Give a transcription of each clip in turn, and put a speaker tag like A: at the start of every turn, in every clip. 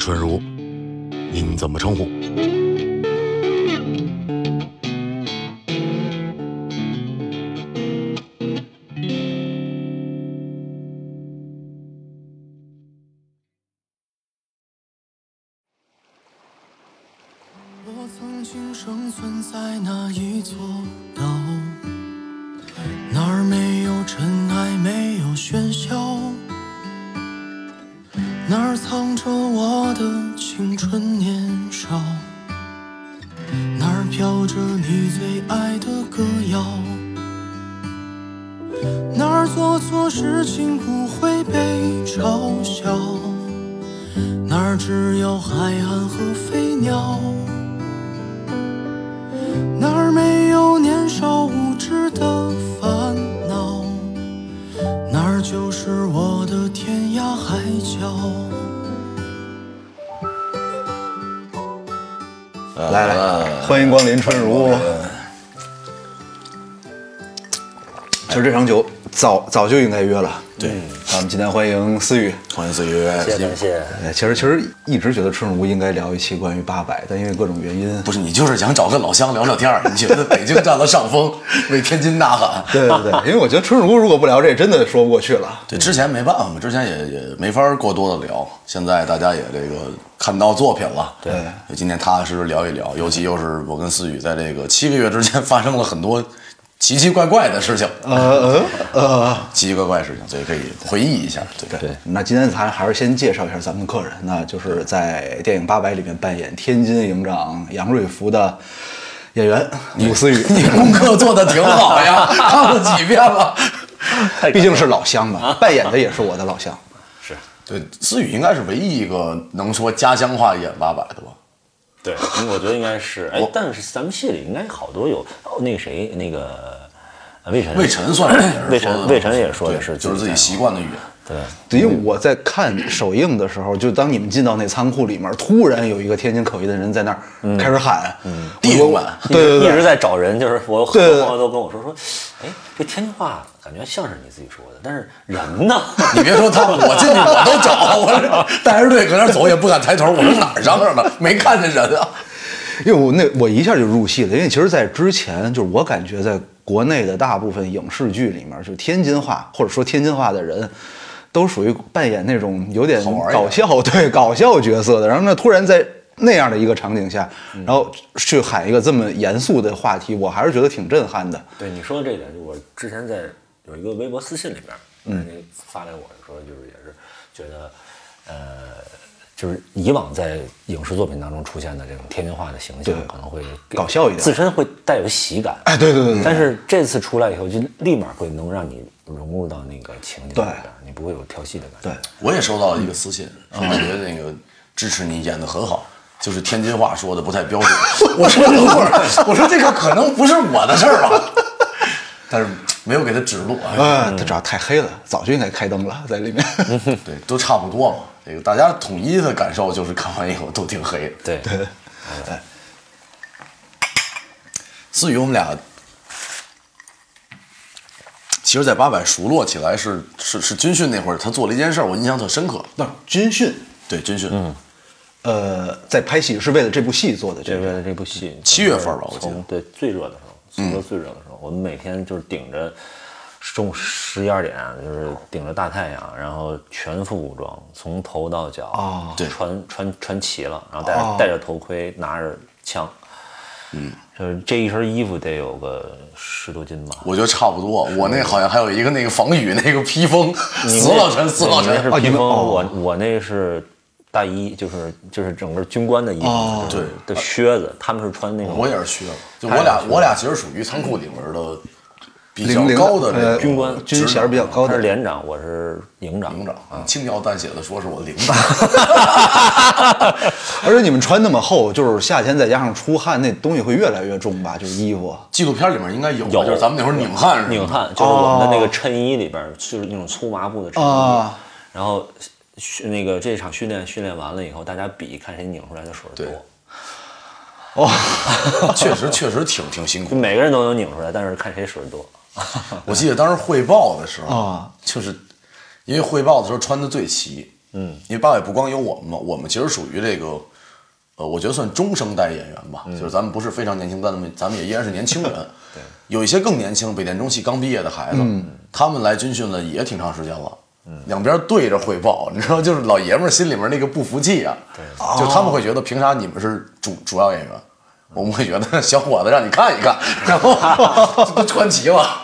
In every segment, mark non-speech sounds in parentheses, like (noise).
A: 春如，您怎么称呼？
B: 早早就应该约了。对，咱们今天欢迎思雨。
A: 欢迎思雨，
C: 谢谢感谢。
B: 哎，其实其实一直觉得春如应该聊一期关于八百，但因为各种原因，
A: 不是你就是想找个老乡聊聊天儿，你觉得北京占了上风，(laughs) 为天津呐喊。
B: 对对对，(laughs) 因为我觉得春如如果不聊这，真的说不过去了。
A: 对，之前没办法嘛，之前也也没法过多的聊，现在大家也这个看到作品了，对，今天踏踏实实聊一聊，尤其又是我跟思雨在这个七个月之间发生了很多奇奇怪怪的事情，
B: 呃呃呃，
A: 奇奇怪怪的事情，所以可以回忆一下，对
B: 对，那今天咱还是先介绍一下咱们的客人，那就是在电影《八百》里面扮演天津营长杨瑞福的演员武思雨。
A: 你功课做的挺好呀，(laughs) 看了几遍了。(laughs)
B: 毕竟是老乡嘛，扮演的也是我的老乡。
A: 是对，思雨应该是唯一一个能说家乡话演八百的吧？
C: 对，(laughs) 我觉得应该是。哎，但是咱们戏里应该好多有哦，那个谁，那个呃魏晨，
A: 魏晨算
C: 魏晨，魏晨也说的是，
A: 就是自己习惯的语言。
C: 对，
B: 因为我在看首映的时候，就当你们进到那仓库里面，突然有一个天津口音的人在那儿开始喊，嗯，
A: 地方版
B: 对对对
C: 一直在找人，就是我很多朋友都跟我说说，哎，这天津话感觉像是你自己说的，但是人呢？(laughs)
A: 你别说他们，我进去我都找，我这 (laughs) 带着队搁那走也不敢抬头，我说哪儿嚷嚷呢？没看见人啊。(laughs)
B: 因为我那我一下就入戏了，因为其实，在之前就是我感觉在国内的大部分影视剧里面，就天津话或者说天津话的人，都属于扮演那种有点搞笑 (laughs) 对搞笑角色的，然后呢，突然在那样的一个场景下，然后去喊一个这么严肃的话题，我还是觉得挺震撼的。
C: 对你说的这一点，就我之前在有一个微博私信里边，嗯，发给我说，就是也是觉得，呃，就是以往在影视作品当中出现的这种天津话的形象
B: 对，
C: 可能会
B: 搞笑一点
C: 自身会带有喜感。
B: 哎，对对对对，
C: 但是这次出来以后，就立马会能让你融入到那个情景里
B: 对
C: 边，你不会有跳戏的感觉。
B: 对
A: 我也收到了一个私信，说感觉那个支持你演的很好，就是天津话说的不太标准。(laughs) 我说等会儿，我说这个可能不是我的事儿吧，(laughs) 但是没有给他指路。哎
B: 啊，他主要太黑了，早就应该开灯了，在里面。(laughs)
A: 对，都差不多嘛。这个大家统一的感受就是看完以后都挺黑的。
C: 对对，
A: 思雨，我们俩其实，在八百熟络起来是是是军训那会儿，他做了一件事儿，我印象特深刻。
B: 那军训，
A: 对军训，嗯，
B: 呃，在拍戏是为了这部戏做的这个。
C: 为了这部戏，
A: 七月份吧我记得
C: 对最热的时候，苏州最热的时候，我们每天就是顶着中午十一二点，就是顶着大太阳，然后全副武装，从头到脚，
B: 哦
A: 对
C: 穿穿穿齐了，然后戴着、戴着头盔，拿着枪，嗯，就是这一身衣服得有个十多斤吧。
A: 我觉得差不多。我那好像还有一个那个防雨那个披风，死老沉，死老沉。
C: 是披风，我我那是大衣，就是就是整个军官的衣服，
B: 哦
C: 就是的靴子，他们是穿那种
A: 我也是靴子，就我俩我俩其实属于仓库里面的比较高的这
C: 军官
B: 军衔比较高的
C: 他是连长，我是营长。
A: 营长，轻描淡写的说是我领导。(laughs)
B: 而且你们穿那么厚，就是夏天再加上出汗，那东西会越来越重吧？就是衣服。
A: 纪录片里面应该有，
C: 有
A: 就是咱们那会儿拧汗是吧
C: 拧汗就是我们的那个衬衣里边，就是那种粗麻布的衬衣。
B: 啊
C: 然后训那个这场训练训练完了以后，大家比看谁拧出来的水多。
B: 哦，(laughs)
A: 确实确实挺挺辛苦。
C: 每个人都能拧出来，但是看谁水多。(laughs)
A: 我记得当时汇报的时候
B: 啊，
A: 就是因为汇报的时候穿的最齐，嗯，因为八尾不光有我们嘛，我们其实属于这个，呃，我觉得算中生代演员吧，就是咱们不是非常年轻，但咱们咱们也依然是年轻人。(laughs) 对，有一些更年轻，北电中戏刚毕业的孩子，他们来军训了也挺长时间了。两边对着汇报，你知道，就是老爷们儿心里面那个不服气啊。对，就他们会觉得凭啥你们是主主要演员，我们会觉得小伙子让你看一看，然后 (laughs) 都穿齐了，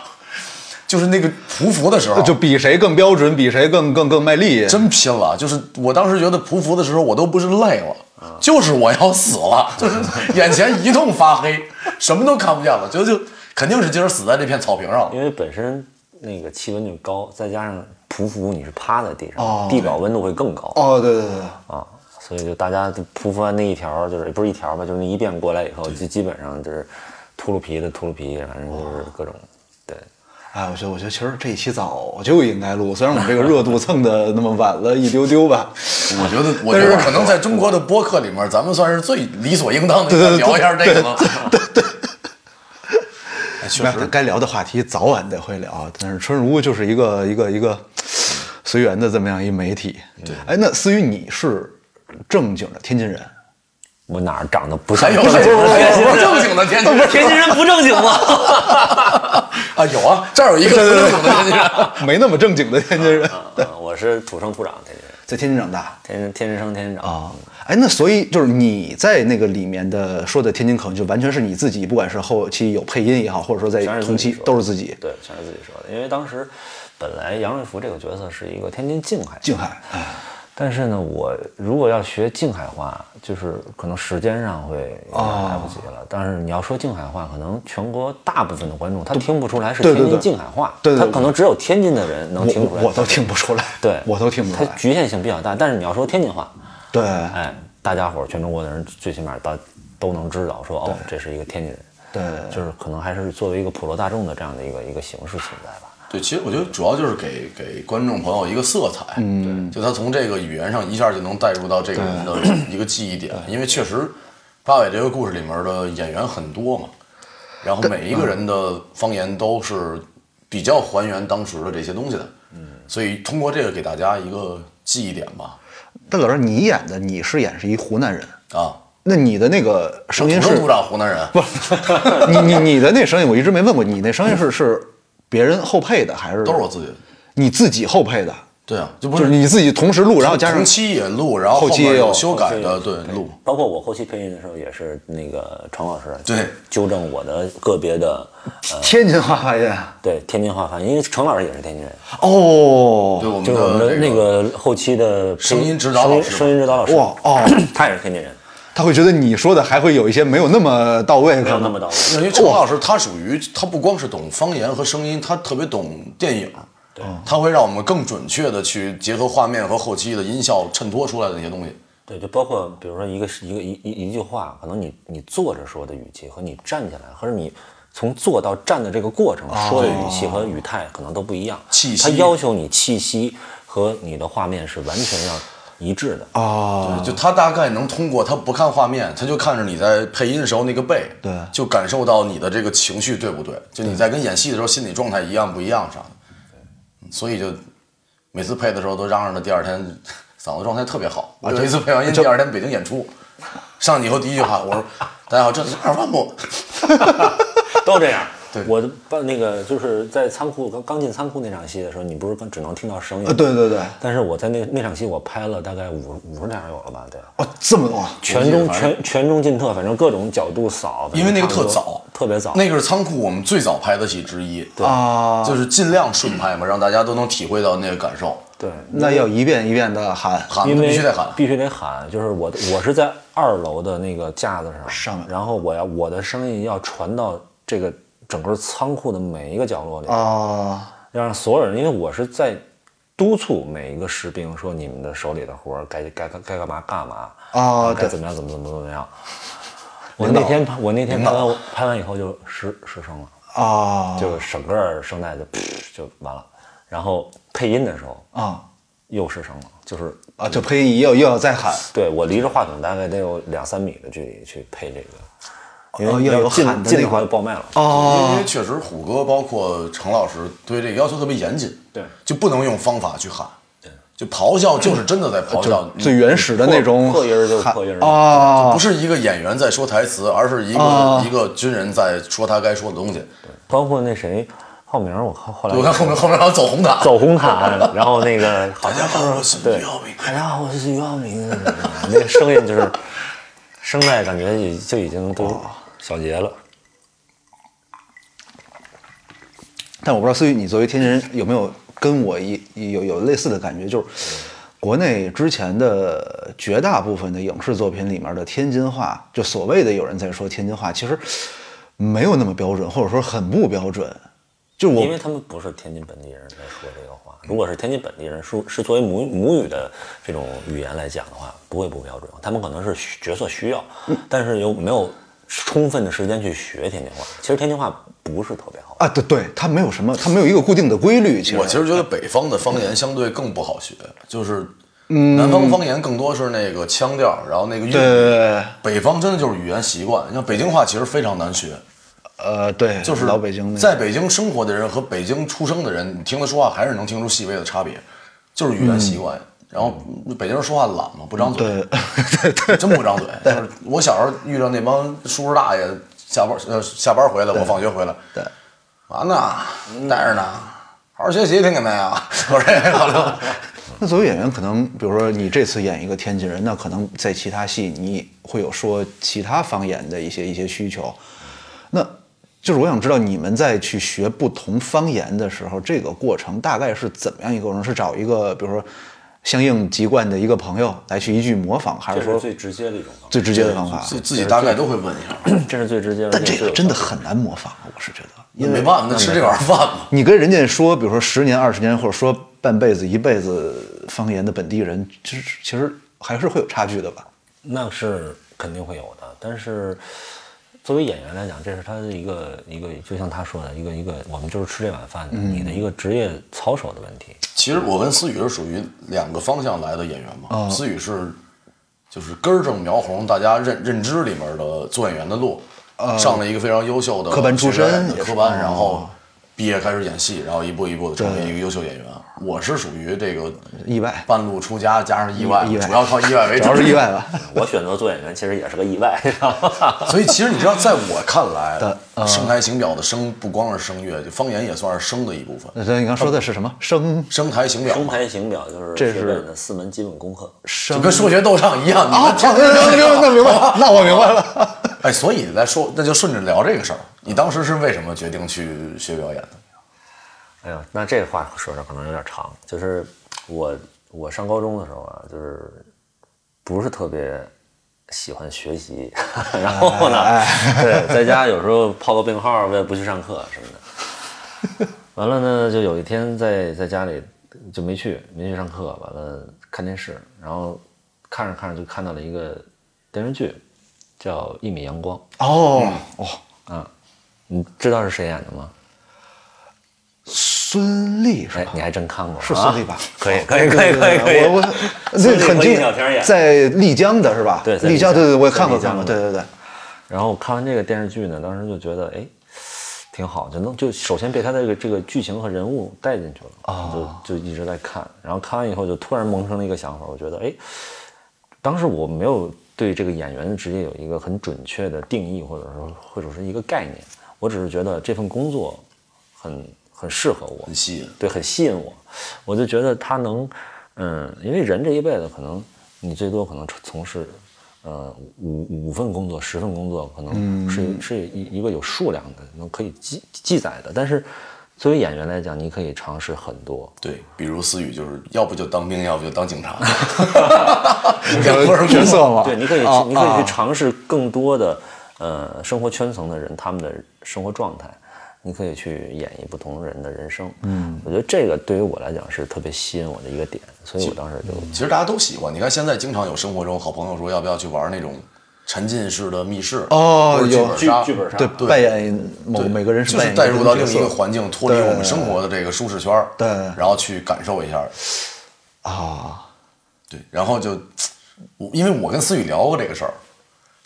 A: 就是那个匍匐的时候，
B: 就比谁更标准，比谁更更更卖力。
A: 真拼了！就是我当时觉得匍匐的时候，我都不是累了，就是我要死了，(laughs) 就是眼前一通发黑，(laughs) 什么都看不见了，觉得就肯定是今儿死在这片草坪上了。
C: 因为本身那个气温就高，再加上匍匐你是趴在地上，地表温度会更高
B: 哦，对对对对，
C: 啊，所以就大家就匍匐完那一条，就是不是一条吧，就是那一遍过来以后，就基本上就是秃噜皮的秃噜皮，反正就是各种对。
B: 哎，我觉得我觉得其实这一期早就应该录，虽然我们这个热度蹭的那么晚了一丢丢吧。
A: 我觉得，我觉得可能在中国的播客里面，咱们算是最理所应当的聊一下这个了。对对，(laughs) 确实，
B: 该聊的话题早晚得会聊，但是春如就是一个一个一个随缘的这么样一媒体。对，哎，那思雨你是正经的天津人，
C: 我哪儿长得不像
A: 还有
C: 正经人
A: 不正经的天津人
C: 天津人不正经吗？
A: 啊，有啊，这儿有一个不正经的天津人。(laughs)
B: 没那么正经的天津人，
C: 啊我是土生土长的天津人，
B: 在天津长大
C: 天津天津生天津长
B: 啊。哎，那所以就是你在那个里面的说的天津口音，就完全是你自己，不管是后期有配音也好，或者说在同期都是自己。
C: 对，全是自己说的。因为当时本来杨瑞福这个角色是一个天津静海，
B: 静海，哎，
C: 但是呢，我如果要学静海话，就是可能时间上会来不及了。但是你要说静海话，可能全国大部分的观众他听不出来是天津静海话，
B: 对对对
C: 他可能只有天津的人能听出来。
B: 我我都听不出来，(laughs)
C: 对，
B: 我都听不出来。
C: 它局限性比较大。但是你要说天津话，
B: 对，
C: 哎，大家伙儿全中国的人最起码大都能知道说哦，这是一个天津人。
B: 对
C: 就是可能还是作为一个普罗大众的这样的一个一个形式存在吧。
A: 对，其实我觉得主要就是给给观众朋友一个色彩，嗯，就他从这个语言上一下就能带入到这个人的一个记忆点，因为确实八尾这个故事里面的演员很多嘛，然后每一个人的方言都是比较还原当时的这些东西的，嗯，所以通过这个给大家一个记忆点吧，
B: 但老师你演的你是演是一湖南人，
A: 啊，
B: 那你的那个声音是
A: 土生土长湖南人，不 (laughs)
B: 你你你的那声音我一直没问过，你那声音是是别人后配的还是
A: 都是我自己。的，
B: 你自己后配的？
A: 对啊，就不
B: 就是你自己同时录，然后加上
A: 同期也录，然后
B: 后期也有
A: 修改的，对，录。
C: 包括我后期配音的时候，也是那个程老师
A: 对。
C: 纠正我的个别的呃
B: 天津话发音。
C: 对天津话发音，因为程老师也是天津人，
B: 哦。
A: 对，我们
C: 就是我们的
A: 的
C: 那个后期的
A: 声音指导老师
C: 声音声音指导老师。
B: 哇哦，(clears throat)
C: 他也是天津人，
B: 他会觉得你说的还会有一些没有那么到位，
C: 没有那么到位。
A: 因为陈老师他属于他不光是懂方言和声音，他特别懂电影。对，他会让我们更准确的去结合画面和后期的音效衬托出来的那些东西。
C: 对，就包括比如说一个一个一一一句话，可能你你坐着说的语气和你站起来，或者你从坐到站的这个过程说的语气和语态可能都不一样。
A: 气息
C: 他要求你气息和你的画面是完全要一致的。
B: 啊，
A: 就他大概能通过他不看画面，他就看着你在配音的时候那个背，
B: 对
A: 就感受到你的这个情绪对不对？就你在跟演戏的时候心理状态一样不一样啥的。所以就每次配的时候都嚷嚷着第二天嗓子状态特别好。我有一次配完音，第二天北京演出，上去以后第一句话我说：“大家好，这是二万亩。(laughs)
C: 都这样。
A: 对
C: 我的办那个就是在仓库刚刚进仓库那场戏的时候，你不是刚只能听到声音？
B: 呃对对对，
C: 但是我在那那场戏我拍了大概五五十场有了吧？对，
B: 哦，这么多，
C: 全中全全中进特，反正各种角度扫，”
A: 因为那个特早，
C: 特别早。
A: 那个是仓库我们最早拍的戏之一。对
B: 啊
A: 就是尽量顺拍嘛，让大家都能体会到那个感受。
C: 对，
B: 那要一遍一遍的喊，
A: 喊
C: 因为
A: 必须得喊。
C: 必须得喊。就是我我是在二楼的那个架子上，
B: 上面
C: 然后我要我的声音要传到这个整个仓库的每一个角落里，
B: 啊，
C: 要让所有人，因为我是在督促每一个士兵说你们的手里的活儿该该该该干嘛干嘛
B: 啊
C: 该怎么样怎么怎么怎么样。我那天拍我那天拍完拍完以后就失失声了。
B: 啊，
C: 就整个声带就就完了，然后配音的时候
B: 啊。
C: 又失声了，就是
B: 啊，就配音又又要再喊，
C: 对我离着话筒大概得有两三米的距离去配这个，因
B: 为要有喊的那个
C: 近的话就爆卖了哦。
A: 因
B: 哦
A: 为确实虎哥包括程老师对这个要求特别严谨，
C: 对
A: 就不能用方法去喊，就咆哮就是真的在咆哮，
B: 最原始的那种
C: 破破音儿就破音儿
B: 啊
A: 不，是一个演员在说台词，而是一个、
B: 啊
A: 一个军人在说他该说的东西。
C: 包括那谁浩明，我看后来
A: 我看后面后面还有走红毯，
C: 走红毯，然后那个好 (laughs) 像
A: 大家好，我是
C: 对
A: 俞灏明。
C: 大家好，我是俞灏明。那个声音就是声带，感觉已就已经都小结了。
B: 但我不知道思雨，你作为天津人有没有跟我一有有类似的感觉，就是国内之前的绝大部分的影视作品里面的天津话，就所谓的有人在说天津话，其实没有那么标准，或者说很不标准。就我
C: 因为他们不是天津本地人在说这个话，如果是天津本地人是是作为母母语的这种语言来讲的话，不会不标准。他们可能是角色需要，但是又没有充分的时间去学天津话。其实天津话不是特别好。
B: 啊，对对，它没有什么，它没有一个固定的规律。其实
A: 我其实觉得北方的方言相对更不好学，就是南方方言更多是那个腔调，然后那个韵
B: 对对对。
A: 北方真的就是语言习惯，像北京话其实非常难学，
B: 呃，对，
A: 就是
B: 老北京那
A: 在北京生活的人和北京出生的人，你听他说话还是能听出细微的差别，就是语言习惯。然后北京人说话懒嘛，不张嘴，
B: 对对对，(laughs)
A: 真不张嘴。就是我小时候遇到那帮叔叔大爷，下班呃下班回来，我放学回来，
B: 对，
A: 完呢，待着呢，好好学习，听见没有？我说好了，(laughs)
B: 那作为演员，可能比如说你这次演一个天津人，那可能在其他戏你会有说其他方言的一些一些需求。那就是我想知道你们在去学不同方言的时候，这个过程大概是怎么样一个过程？是找一个比如说相应籍贯的一个朋友来去一句模仿，还是说
C: 最直接的一种方法，
B: 最直接的方法？
A: 自自己大概都会问一下。
C: 这是最直接的。
B: 但这个真的很难模仿啊，我是觉得，因为
A: 没办法，那吃这碗饭嘛。
B: 你跟人家说，比如说十年、二十年，或者说半辈子、一辈子方言的本地人，其实其实还是会有差距的吧？
C: 那是肯定会有的，但是作为演员来讲，这是他的一个一个，就像他说的一个一个，我们就是吃这碗饭的，你的一个职业操守的问题。
A: 其实我跟思雨是属于两个方向来的演员嘛。思雨是就是根正苗红，大家认认知里面的做演员的路，上了一个非常优秀的
B: 科班出身
A: 的科班，
B: 哦
A: 然后毕业开始演戏，然后一步一步的成为一个优秀演员。我是属于这个
B: 意外
A: 半路出家加上意外，
B: 意外
A: 主要靠意外为主，
B: 主要是意外吧？(laughs)
C: 我选择做演员其实也是个意外，知道吗？
A: 所以其实你知道，在我看来
B: 的，呃
A: 声台形表的声不光是声乐，就方言也算是声的一部分。
B: 那咱你刚说的是什么？声
A: 声台形表
C: 声，台形表就是
B: 这是
C: 的四门基本功课。
A: 就跟数学斗唱一样。你
B: 啊，
A: 们听
B: 那明白，那明白了，那我明白了。(laughs)
A: 哎，所以来说，那就顺着聊这个事儿。你当时是为什么决定去学表演的？
C: 哎呀，那这个话说着可能有点长。就是我我上高中的时候啊，就是不是特别喜欢学习，(laughs) 然后呢，对，在家有时候泡个病号，为了不去上课什么的。完了呢，就有一天在在家里就没去，没去上课，完了看电视，然后看着看着就看到了一个电视剧，叫《一米阳光
B: 哦哦，》
C: 啊，你知道是谁演的吗？
B: 孙俪是吧，？
C: 哎你还真看过？
B: 是
C: 啊
B: 孙俪吧？(laughs)
C: 可以，可以，可以，可以，可以。
B: 我我
C: 孙俪和
B: 那很
C: 近
B: 在丽江的是吧？
C: 对在
B: 丽江，对对，我也看过看过，对对对。
C: 然后看完这个电视剧呢，当时就觉得，哎，挺好，就能就首先被他的这个这个剧情和人物带进去了，
B: 啊
C: 就就一直在看。然后看完以后，就突然萌生了一个想法，我觉得，哎，当时我没有对这个演员的职业有一个很准确的定义，或者说或者是一个概念，我只是觉得这份工作很很适合我，
A: 很吸引。
C: 对，很吸引我。我就觉得他能，嗯，因为人这一辈子可能你最多可能从事，呃，五五份工作、十份工作，可能是、是一一个有数量的，能可以记记载的。但是作为演员来讲，你可以尝试很多。
A: 对，比如思雨就是要不就当兵，要不就当警察，(laughs)
B: 两个角色嘛，
C: 对，你可以你可以
B: 啊
C: 去尝试更多的，呃，生活圈层的人他们的生活状态，你可以去演绎不同人的人生。嗯，我觉得这个对于我来讲是特别吸引我的一个点，所以我当时就
A: 其实大家都喜欢。你看现在经常有生活中好朋友说要不要去玩那种沉浸式的密室
B: 哦
A: 或者剧本杀，
C: 剧本杀
B: 对扮演某每个人
A: 是带入到另一个环境，脱离我们生活的这个舒适圈
B: 对
A: 然后去感受一下，
B: 啊，
A: 对，然后就，我因为我跟思雨聊过这个事儿，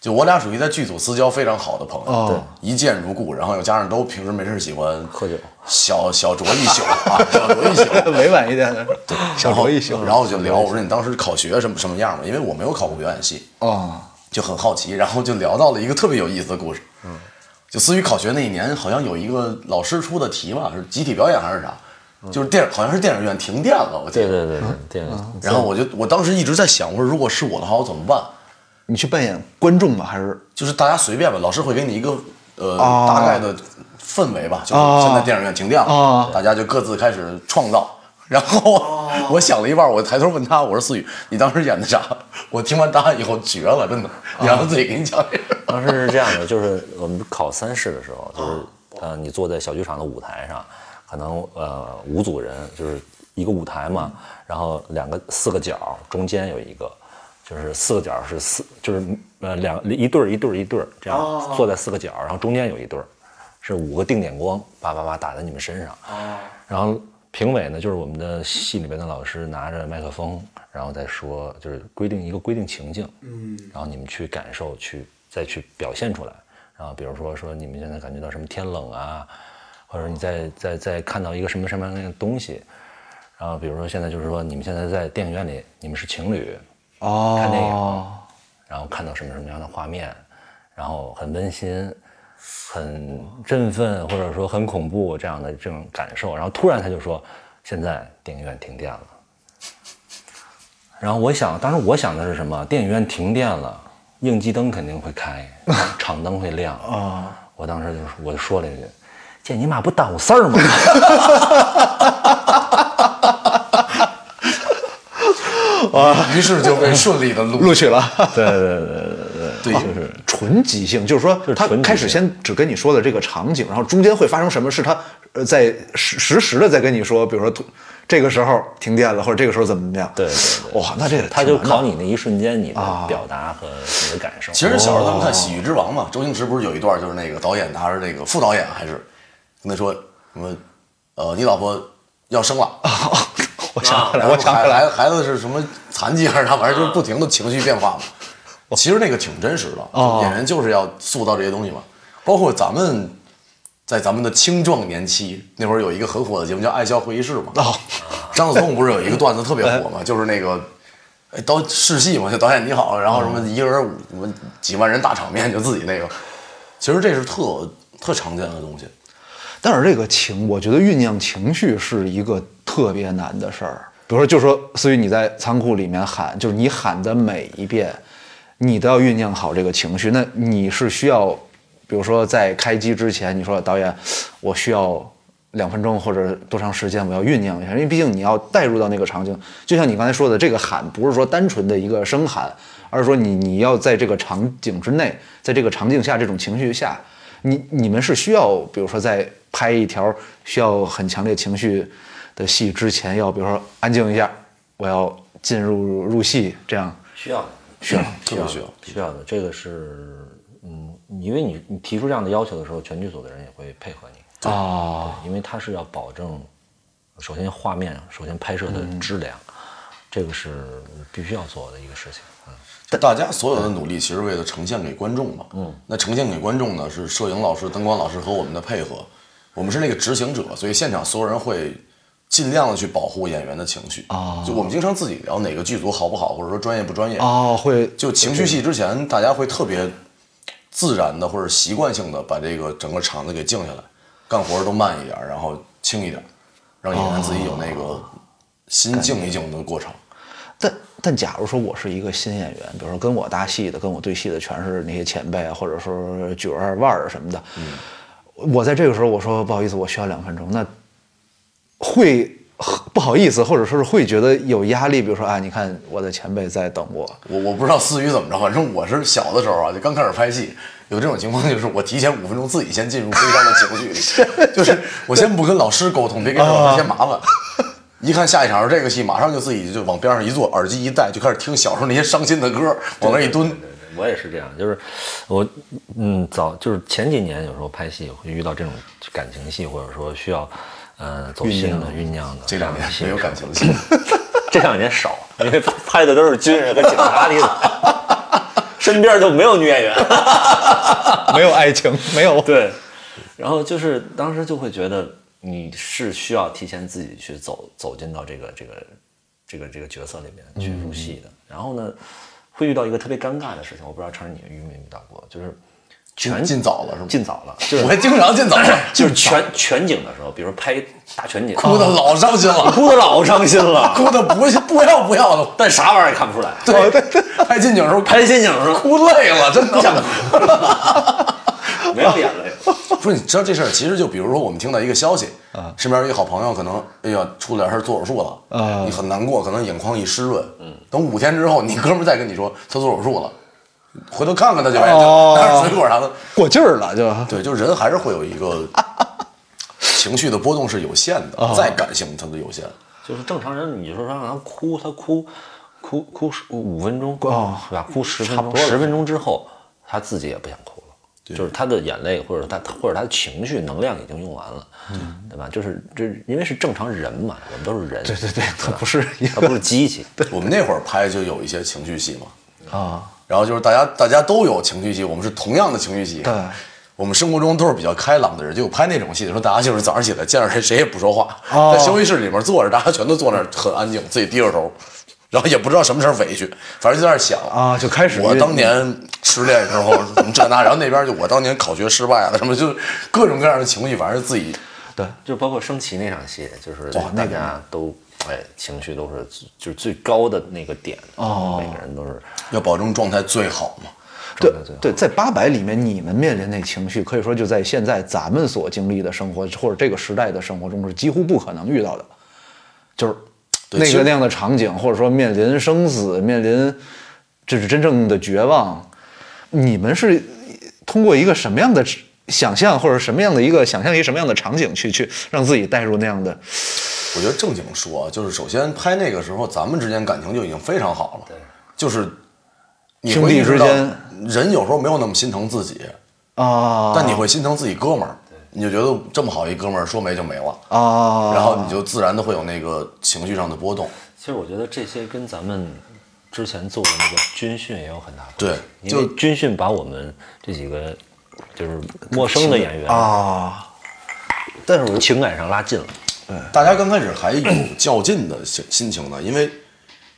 A: 就我俩属于在剧组私交非常好的朋友，
B: 哦
A: 对，一见如故，然后又加上都平时没事喜欢
C: 喝酒
A: 小小酌一宿 (laughs) 啊，小酌一宿，(laughs)
B: 委婉一点的，小酌一宿，
A: 然后我就聊，我说你当时考学什么什么样嘛？因为我没有考过表演系，
B: 哦，
A: 就很好奇，然后就聊到了一个特别有意思的故事。嗯，就思雨考学那一年，好像有一个老师出的题吧，是集体表演还是啥？就是电好像是电影院停电了，我记得。
C: 对对对对，电影
A: 然后我就我当时一直在想，我说如果是我的话，我怎么办？
B: 你去扮演观众吗？还是
A: 就是大家随便吧，老师会给你一个呃、
B: 哦
A: 大概的氛围吧，就是
B: 哦
A: 现在电影院停电了，
B: 哦
A: 大家就各自开始创造。然后我想了一半，我抬头问他，我说思雨，你当时演的啥？我听完答案以后绝了，真的，你让他自己给你讲。
C: 当时是这样的，就是我们考三试的时候，就是呃，你坐在小剧场的舞台上，可能呃五组人，就是一个舞台嘛，然后两个四个角，中间有一个，就是四个角是四，就是呃两一对儿一对儿一对儿这样坐在四个角，然后中间有一对儿，是五个定点光，叭叭叭打在你们身上，然后评委呢就是我们的戏里边的老师拿着麦克风，然后再说就是规定一个规定情境，嗯，然后你们去感受，去再去表现出来。然后比如说说你们现在感觉到什么天冷啊，或者你在在在看到一个什么什么样的东西，然后比如说现在就是说你们现在在电影院里，你们是情侣，
B: 哦
C: 看电影，然后看到什么什么样的画面，然后很温馨，很振奋，或者说很恐怖这样的这种感受，然后突然他就说，现在电影院停电了。然后我想，当时我想的是什么？电影院停电了，应急灯肯定会开，场灯会亮啊。(laughs) 我当时就我就说了一句：“见你妈不耽误事儿吗？” (laughs) (laughs)
A: 于是就被顺利的录。
B: 录取了。(laughs)
C: 对对对对
A: 对，对。
C: 就是。
B: 纯即兴，就是说他开始先只跟你说的这个场景，然后中间会发生什么事，他呃在实实时的在跟你说，比如说突这个时候停电了，或者这个时候怎么怎么样。
C: 对对对。
B: 哇，那这个
C: 他就考你那一瞬间你的表达和你的感受。
A: 其实小时候咱们看《喜剧之王》嘛，周星驰不是有一段就是那个导演他是那个副导演还是跟他说什么呃你老婆要生了，(laughs) (laughs)
B: 我想起来，我想起来
A: 孩，孩子是什么残疾还是啥玩意儿，就是不停的情绪变化嘛。其实那个挺真实的，
B: 哦
A: 演员就是要塑造这些东西嘛。包括咱们在咱们的青壮年期那会儿有一个很火的节目叫《爱笑会议室》嘛。
B: 哦，
A: 张子枫不是有一个段子特别火嘛，就是那个。哎，导试戏嘛，就导演你好，然后什么一个人五什么几万人大场面，就自己那个，其实这是特特常见的东西。
B: 但是这个情，我觉得酝酿情绪是一个特别难的事儿。比如说，就说思雨你在仓库里面喊，就是你喊的每一遍，你都要酝酿好这个情绪。那你是需要，比如说在开机之前，你说导演，我需要两分钟或者多长时间，我要酝酿一下，因为毕竟你要带入到那个场景。就像你刚才说的，这个喊不是说单纯的一个声喊，而是说你你要在这个场景之内，在这个场景下这种情绪下，你你们是需要，比如说在拍一条需要很强烈情绪的戏之前，要比如说安静一下，我要进入入戏，这样
C: 需要的，
B: 需要。
A: 特别需要。
C: 需要的，这个是嗯，因为你你提出这样的要求的时候，全剧组的人也会配合你
B: 哦，
C: 对因为他是要保证，首先画面，首先拍摄的质量，这个是必须要做的一个事情。嗯，
A: 大家所有的努力其实为了呈现给观众嘛。嗯，那呈现给观众呢是摄影老师、灯光老师和我们的配合，我们是那个执行者，所以现场所有人会尽量的去保护演员的情绪。
B: 啊
A: 就我们经常自己聊哪个剧组好不好，或者说专业不专业。
B: 啊，会
A: 就情绪戏之前，大家会特别自然的或者习惯性的把这个整个场子给静下来，干活都慢一点，然后轻一点，让演员自己有那个心静一静的过程。
B: 但但假如说我是一个新演员，比如说跟我搭戏的、跟我对戏的全是那些前辈啊，或者说角儿、腕儿什么的，嗯我在这个时候我说不好意思，我需要两分钟，那会不好意思，或者说是会觉得有压力。比如说啊，你看我的前辈在等我，
A: 我我不知道思雨怎么着，反正我是小的时候啊，就刚开始拍戏，有这种情况，就是我提前五分钟自己先进入悲伤的情绪里，(laughs) 就是我先不跟老师沟通，别给老师添麻烦。一看下一场是这个戏，马上就自己就往边上一坐，耳机一戴，就开始听小时候那些伤心的歌，往那一蹲。
C: 我也是这样，就是我嗯早就是前几年有时候拍戏会遇到这种感情戏，或者说需要呃走心的酝酿的
A: 这两年没有感情戏，
C: 这两年少，因为拍的都是军人和警察里的。身边就没有女演员。(laughs)
B: 没有爱情，没有
C: 对，然后就是当时就会觉得你是需要提前自己去走走进到这个这个这个这个角色里面去入戏的。然后呢，会遇到一个特别尴尬的事情，我不知道成儿你遇没遇到过，就是全
A: 进早了是吗？
C: 进早了，就是
A: 我也经常进早了，(clears throat)
C: 就是全全景的时候，比如拍大全景，
A: 哭的老伤心了，(laughs)
C: 哭的老伤心了，(laughs)
A: 哭的不不要不要的。
C: 但啥玩意儿也看不出来。
A: 对对对，拍近景的时候
C: 拍近景的时候
A: 哭累了，真的
C: 不想哭，(laughs) 没有眼泪。
A: 不是，你知道这事儿，其实就比如说我们听到一个消息，啊，身边一个好朋友可能，哎呀，出了点事儿做手术了，啊，你很难过，可能眼眶一湿润，嗯，等五天之后，你哥们儿再跟你说他做手术了，回头看看他就哎，水果啥的，
B: 过劲儿了就。
A: 对，就人还是会有一个 (laughs) 情绪的波动是有限的，再感性它都有限。
C: 就是正常人，你说让他哭，他哭哭哭十五分钟，
B: 哦
C: 对吧？哭十分钟，十分钟之后，他自己也不想哭了。就是他的眼泪，或者他或者他的情绪能量已经用完了，对吧？就是就是因为是正常人嘛，我们都是人，
B: 对对对，他不是
C: 他不是机器，(laughs)
A: 我们那会儿拍就有一些情绪戏嘛，
B: 啊，
A: 然后就是大家大家都有情绪戏，我们是同样的情绪戏。
B: 对，
A: 我们生活中都是比较开朗的人，结果拍那种戏的时候，大家就是早上起来见着谁谁也不说话，
B: 哦。
A: 在休息室里面坐着，大家全都坐那儿很安静，自己低着头，然后也不知道什么事儿委屈，反正就在那儿想。
B: 啊就开始
A: 我当年失恋时候怎么这那，然后那边就我当年考学失败了，什么就各种各样的情绪，反正自己
B: 对，
C: 就包括升旗那场戏，就是大家都哎情绪都是就是最高的那个点，
B: 哦
C: 每个人都是
A: 要保证状态最好嘛。
B: 对
C: 状态最好
B: 对，在八百里面，你们面临那情绪，可以说就在现在咱们所经历的生活或者这个时代的生活中是几乎不可能遇到的，就是那个那样的场景，或者说面临生死，面临这是真正的绝望。你们是通过一个什么样的想象，或者什么样的一个想象一个什么样的场景去去让自己带入那样的？
A: 我觉得正经说，就是首先拍那个时候，咱们之间感情就已经非常好了，
C: 对，
A: 就是你
B: 兄弟之间
A: 人有时候没有那么心疼自己，
B: 啊，
A: 但你会心疼自己哥们儿，你就觉得这么好一哥们儿说没就没了，
B: 啊，
A: 然后你就自然的会有那个情绪上的波动。
C: 其实我觉得这些跟咱们之前做的那个军训也有很大关系。
A: 对
C: 因为军训把我们这几个就是陌生的演员
B: 啊，
C: 但是我情感上拉近了。
A: 大家刚开始还有较劲的心心情呢，因为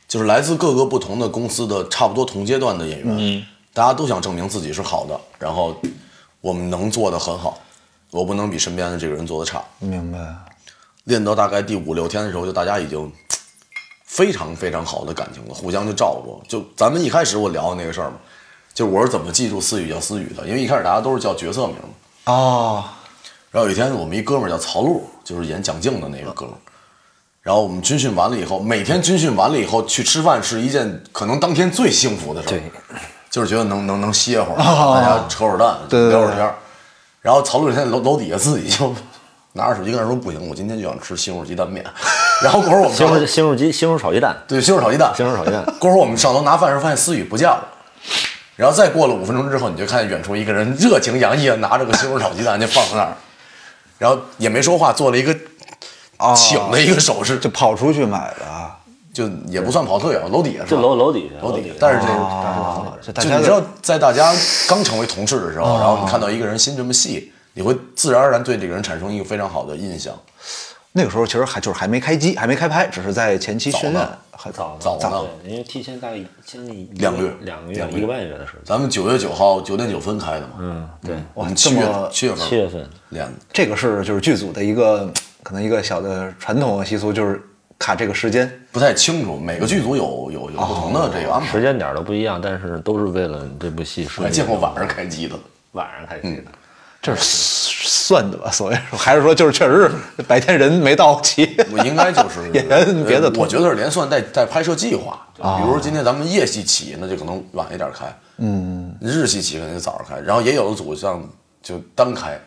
A: 就是来自各个不同的公司的差不多同阶段的演员，大家都想证明自己是好的，然后我们能做的很好，我不能比身边的这个人做的差。
B: 明白。
A: 练到大概第五六天的时候，就大家已经非常非常好的感情了，互相就照顾。就咱们一开始我聊的那个事儿嘛，就是我是怎么记住思雨叫思雨的，因为一开始大家都是叫角色名嘛。
B: 哦，
A: 然后有一天我们一哥们儿叫曹璐，就是演蒋静的那个哥们儿。然后我们军训完了以后，每天军训完了以后去吃饭是一件可能当天最幸福的事儿。就是觉得能能能歇会儿，大家扯会儿蛋，聊会儿天儿。然后曹璐现在楼楼底下自己就拿着手机跟人说不行，我今天就想吃西红柿鸡蛋面。(laughs) 然后过会儿我们
C: 西红
A: 上
C: 柿西红柿鸡西红柿炒鸡蛋，
A: 对西红柿炒鸡蛋，
C: 西红柿炒鸡蛋
A: 过会儿我们上楼拿饭时候发现思雨不见了。然后再过了五分钟之后，你就看见远处一个人热情洋溢的拿着个西红柿炒鸡蛋就放在那儿，然后也没说话，做了一个请的一个手势，
B: 就跑出去买的啊。
A: 就也不算跑特远，楼底下是？
C: 楼楼底下，
A: 楼底
C: 底下，，
A: 但是这
B: 哦这大家
A: 就你知道，在大家刚成为同事的时候，然后你看到一个人心这么细，你会自然而然对这个人产生一个非常好的印象。
B: 那个时候其实还就是还没开机，还没开拍，只是在前期训练还
C: 早
A: 早呢
C: 对，因为提前大概将近一
A: 两个月
C: 两个月
A: 两个月
C: 一个半月的时间。
A: 咱们九月九号九点九分开的嘛，
C: 嗯，对，
A: 我们七月
B: 这么
A: 七月份
C: 七月份
A: 练的，
B: 这个是就是剧组的一个可能一个小的传统习俗，就是卡这个时间。
A: 不太清楚，每个剧组有有有不同的这个安排
C: 时。间点儿都不一样，但是都是为了这部戏。
A: 还见过晚上开机的，
C: 晚上开机的，
B: 这是算的吧？所谓说，还是说就是确实是白天人没到齐，(laughs)
A: 我应该就是 (laughs)
B: 演员别的
A: 呃我觉得是连算带带拍摄计划。比如说今天咱们夜戏起，那就可能晚一点开。嗯，日戏起可能就早上开，然后也有的组像就单开，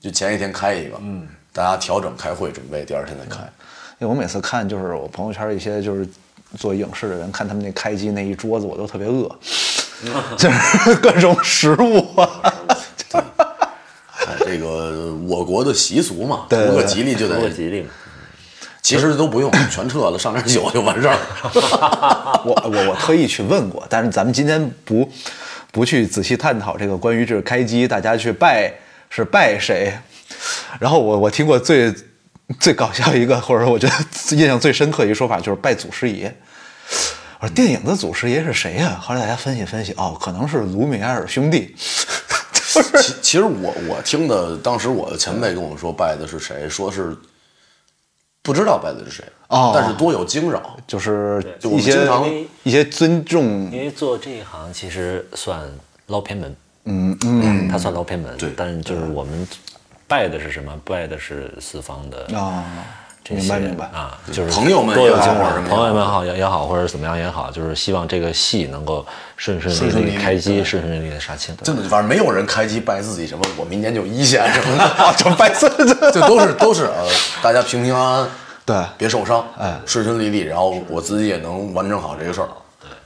A: 就前一天开一个，嗯，大家调整开会准备，第二天再开。
B: 因为我每次看就是我朋友圈一些就是做影视的人看他们那开机那一桌子，我都特别饿，(laughs) 就是各种食物啊。
A: 哎，这个我国的习俗嘛，图个吉利就
C: 图个
A: 得，
C: 吉利嘛。
A: 其实都不用，全撤了，上点酒就完事儿。
B: 我我我特意去问过，但是咱们今天不不去仔细探讨这个关于这个开机，大家去拜是拜谁。然后我我听过最最搞笑一个，或者说我觉得印象最深刻一个说法就是拜祖师爷。我说电影的祖师爷是谁呀、后来大家分析分析，哦，可能是卢米埃尔兄弟。(laughs)
A: 其其实我我听的，当时我的前辈跟我说拜的是谁，说是不知道拜的是谁，
B: 哦
A: 但是多有惊扰。
B: 就是一些
A: 经常
B: 一些尊重
C: 因为做这一行其实算捞偏门，嗯嗯，他算捞偏门，
A: 对
C: 但是就是我们拜的是什么？拜的是四方的
B: 啊，明白明白。
C: 啊，就是
A: 朋友们也好或者什么
C: 朋友们好也也好，或者怎么样也好，就是希望这个戏能够顺顺利
A: 利
C: 开机，顺顺利利的杀青。
A: 真的，反正没有人开机拜自己什么，我明年就一线什么的，(laughs)
B: 就拜自己，
A: 就都是都是呃，大家平平安安，
B: 对。
A: 别受伤，哎，顺顺利利，然后我自己也能完成好这个事儿。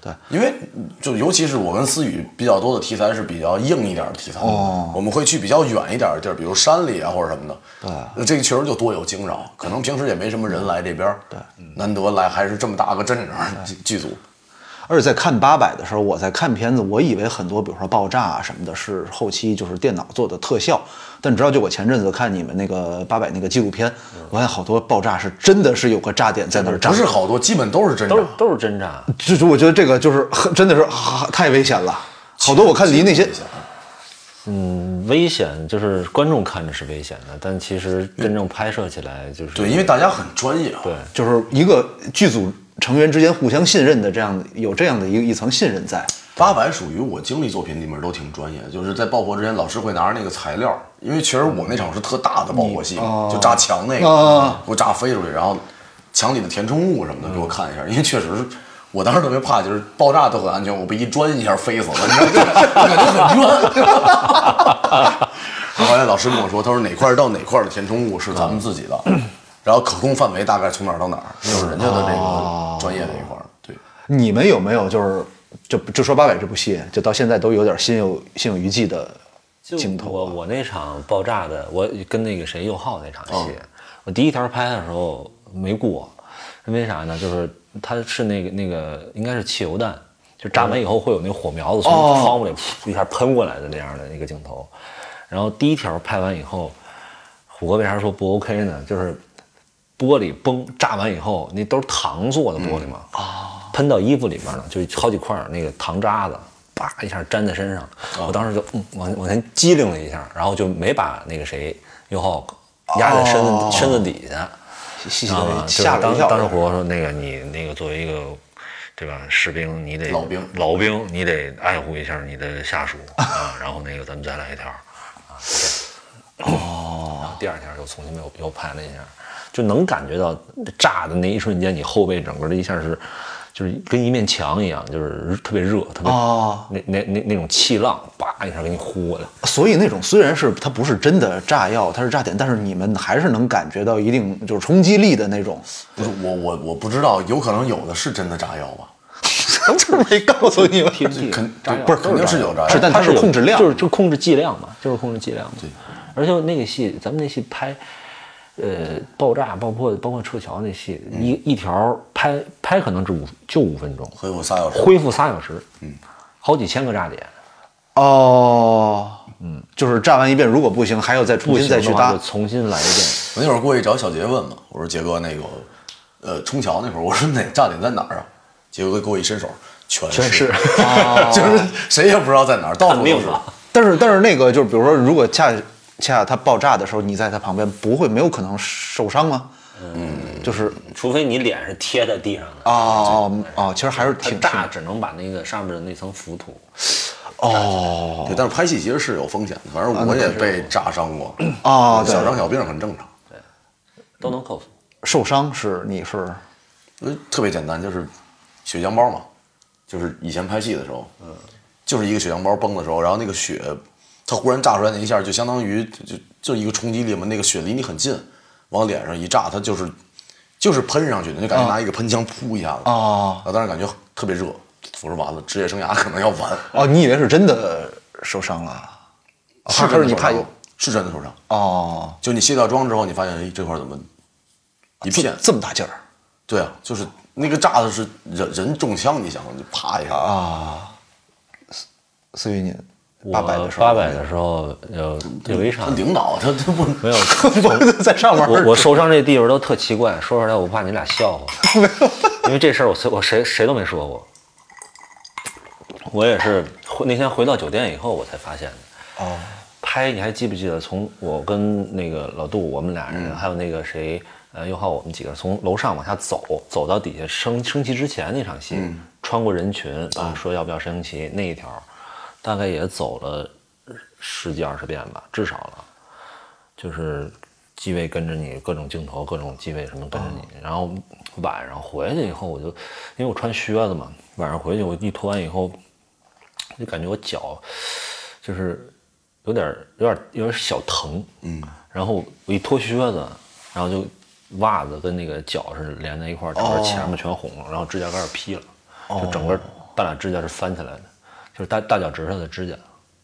B: 对，
A: 因为就尤其是我跟思雨比较多的题材是比较硬一点的题材，
B: 哦
A: 我们会去比较远一点的地儿，比如山里啊或者什么的。对，这个确实就多有惊扰，可能平时也没什么人来这边。对，难得来还是这么大个阵仗，剧剧组。
B: 而且在看八百的时候，我在看片子，我以为很多，比如说爆炸啊什么的，是后期就是电脑做的特效。但你知道，就我前阵子看你们那个八百那个纪录片，我发现好多爆炸是真的是有个炸点在那儿炸
A: 不，是好多，基本都是真
C: 都是。都是真炸，
B: 就是我觉得这个就是很真的是、啊、太危险了。好多我看离那些
C: 嗯，危险就是观众看着是危险的，但其实真正拍摄起来就是
A: 对，因为大家很专业。
C: 啊对
B: 就是一个剧组成员之间互相信任的这样有这样的一个一层信任在。
A: 八百属于我经历作品里面都挺专业，就是在爆破之前，老师会拿着那个材料，因为其实我那场是特大的爆破戏嘛，就炸墙那个，
B: 啊
A: 给我炸飞出去，然后墙里的填充物什么的给我看一下，因为确实是。我当时特别怕，就是爆炸都很安全，我被一砖一下飞死了，你知道吗？(laughs) 感觉很冤。(laughs) 后来老师跟我说，他说哪块到哪块的填充物是咱们自己的，然后可控范围大概从哪儿到哪儿，就是人家的这个专业那一块儿。对，
B: 你们有没有就是就就说八百这部戏，就到现在都有点心有心有余悸的镜头啊？
C: 我我那场爆炸的，我跟那个谁佑浩那场戏，我第一条拍的时候没过，因为啥呢？就是它是那个那个应该是汽油弹，就炸完以后会有那火苗子从
B: 哦
C: 窗户里噗一下喷过来的那样的一个镜头。然后第一条拍完以后，虎哥为啥说不 OK 呢？就是玻璃崩炸完以后，那都是糖做的玻璃嘛，啊，喷到衣服里面了，就好几块那个糖渣子，叭一下粘在身上，我当时就嗯往往前机灵了一下，然后就没把那个谁右浩压在身子、
B: 哦
C: 身子底下，
B: 细细
C: 知道吗？
B: 的
C: 就是
B: 吓了一跳。
C: 当当时虎哥说那个你那个作为一个。对吧？士兵，你得
A: 老兵
C: 老兵，你得爱护一下你的下属 (laughs) 啊。然后那个咱们再来一条，啊，哦。然后第二天又重新又又拍了一下，就能感觉到炸的那一瞬间，你后背整个的一下是，就是跟一面墙一样，就是特别热，特别、
B: 哦
C: 那那那那种气浪，叭一下给你呼过来。
B: 所以那种虽然是它不是真的炸药，它是炸点，但是你们还是能感觉到一定就是冲击力的那种。
A: 不是我我我不知道，有可能有的是真的炸药吧？
B: 就是没告诉你们。(laughs)
A: 肯
C: 炸药
A: 不是肯定是有炸药
B: 是但它是控制量
C: 就是就控制剂量嘛，就是控制剂量嘛。对，而且那个戏，咱们那戏拍，呃，爆炸、爆破、包括撤侨那戏，一一条拍拍可能只五就五分钟，
A: 恢复仨小时，
C: 恢复仨小时，嗯，好几千个炸点，
B: 哦，嗯，就是炸完一遍，如果不行，还要再重新再去搭。
C: 重新来一遍。
A: 我那会儿过去找小杰问嘛，我说杰哥那个，呃，冲桥那会儿，我说哪炸点在哪儿啊？杰哥给我一伸手，全
C: 全是 (laughs)
A: 就是谁也不知道在哪儿，到处都是。
B: 但是但是那个就是比如说，如果恰恰它爆炸的时候，你在它旁边，不会没有可能受伤吗？嗯，就是
C: 除非你脸是贴在地上的，
B: 哦哦，其实还是挺
C: 炸只能把那个上面的那层浮土。
B: 哦。
A: 对，但是拍戏其实是有风险的，反正我也被炸伤过，
B: 哦，
A: 小伤小病很正常。对。
C: 都能克服。
B: 受伤是你是？
A: 呃，特别简单，就是血浆包嘛，就是以前拍戏的时候，嗯，就是一个血浆包崩的时候，然后那个血，它忽然炸出来那一下，就相当于就就就一个冲击力嘛，那个血离你很近，往脸上一炸，它就是就是喷上去的，就感觉拿一个喷枪扑一下子，
B: 啊
A: 啊，当时感觉特别热，我说完了，职业生涯可能要完，
B: 哦，你以为是真的受伤了？
A: 是
B: 还是你怕有？
A: 是真的受伤，
B: 哦，
A: 就你卸掉妆之后，你发现哎这块怎么一
B: 这
A: 片，
B: 这么大劲儿
A: 对啊，就是那个炸的是人人中枪，你想就啪一下
B: 啊！所以，你八百的时候，
C: 八百的时候有有一场
A: 领导他他不
C: 没有，(laughs)
B: 在上面
C: 我我受伤这地方都特奇怪，说出来我怕你俩笑话，(laughs) 因为这事儿我谁我谁谁都没说过，我也是那天回到酒店以后我才发现的。
B: 哦，
C: 拍你还记不记得？从我跟那个老杜，我们俩人，还有那个谁，呃，又浩，我们几个从楼上往下走，走到底下升升旗之前那场戏，穿过人群，啊，说要不要升旗那一条，大概也走了十几二十遍吧，至少了。就是机位跟着你，各种镜头，各种机位什么跟着你。然后晚上回去以后，我就因为我穿靴子嘛，晚上回去我一脱完以后，就感觉我脚就是有点有点有点小疼，嗯。然后我一脱靴子，然后就袜子跟那个脚是连在一块儿，整个前面全红了，然后指甲盖儿劈了，就整个半拉指甲是翻起来的，就是大大脚趾上的指甲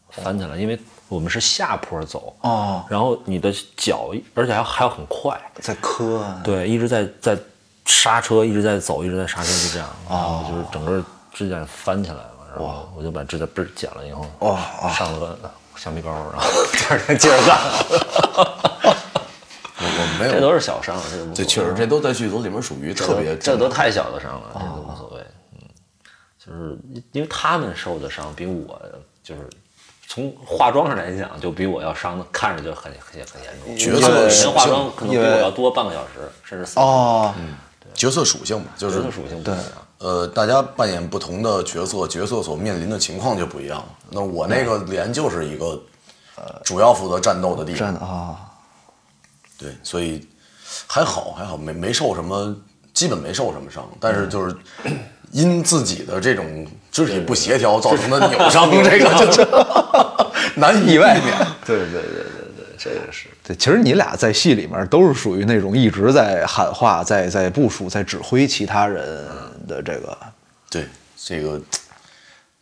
C: 翻起来，因为我们是下坡走，
B: 哦，
C: 然后你的脚，而且还还要很快，
B: 在磕啊，
C: 对，一直在在刹车，一直在走，一直在刹车，就这样，然后就是整个指甲翻起来了，然后我就把指甲嘣儿剪了以后，
B: 哇
C: 上了个橡皮膏，然后第二天接着干，(laughs)
A: 我我没有，
C: 这都是小伤，这
A: 确实这都在剧组里面属于特别
C: 这都太小的伤了，这都无所谓。嗯，就是因为他们受的伤比我就是从化妆上来讲，就比我要伤的看着就很很很严重。
A: 角色
C: 人化妆可能比我要多半个小时，甚至四
B: 哦，
A: 角色属性嘛，就是
C: 角色属性不一样。
A: 呃，大家扮演不同的角色，角色所面临的情况就不一样。那我那个连就是一个，呃，主要负责战斗的地方。
B: 啊，
A: 对，所以还好还好，没没受什么，基本没受什么伤，但是就是因自己的这种肢体不协调造成的 (laughs) 扭伤，这个就 (laughs) 是难以
B: 外
A: 避免。
C: 对对对对对，这个是。
B: 对，其实你俩在戏里面都是属于那种一直在喊话、在在部署、在指挥其他人的这个，
A: 对，这个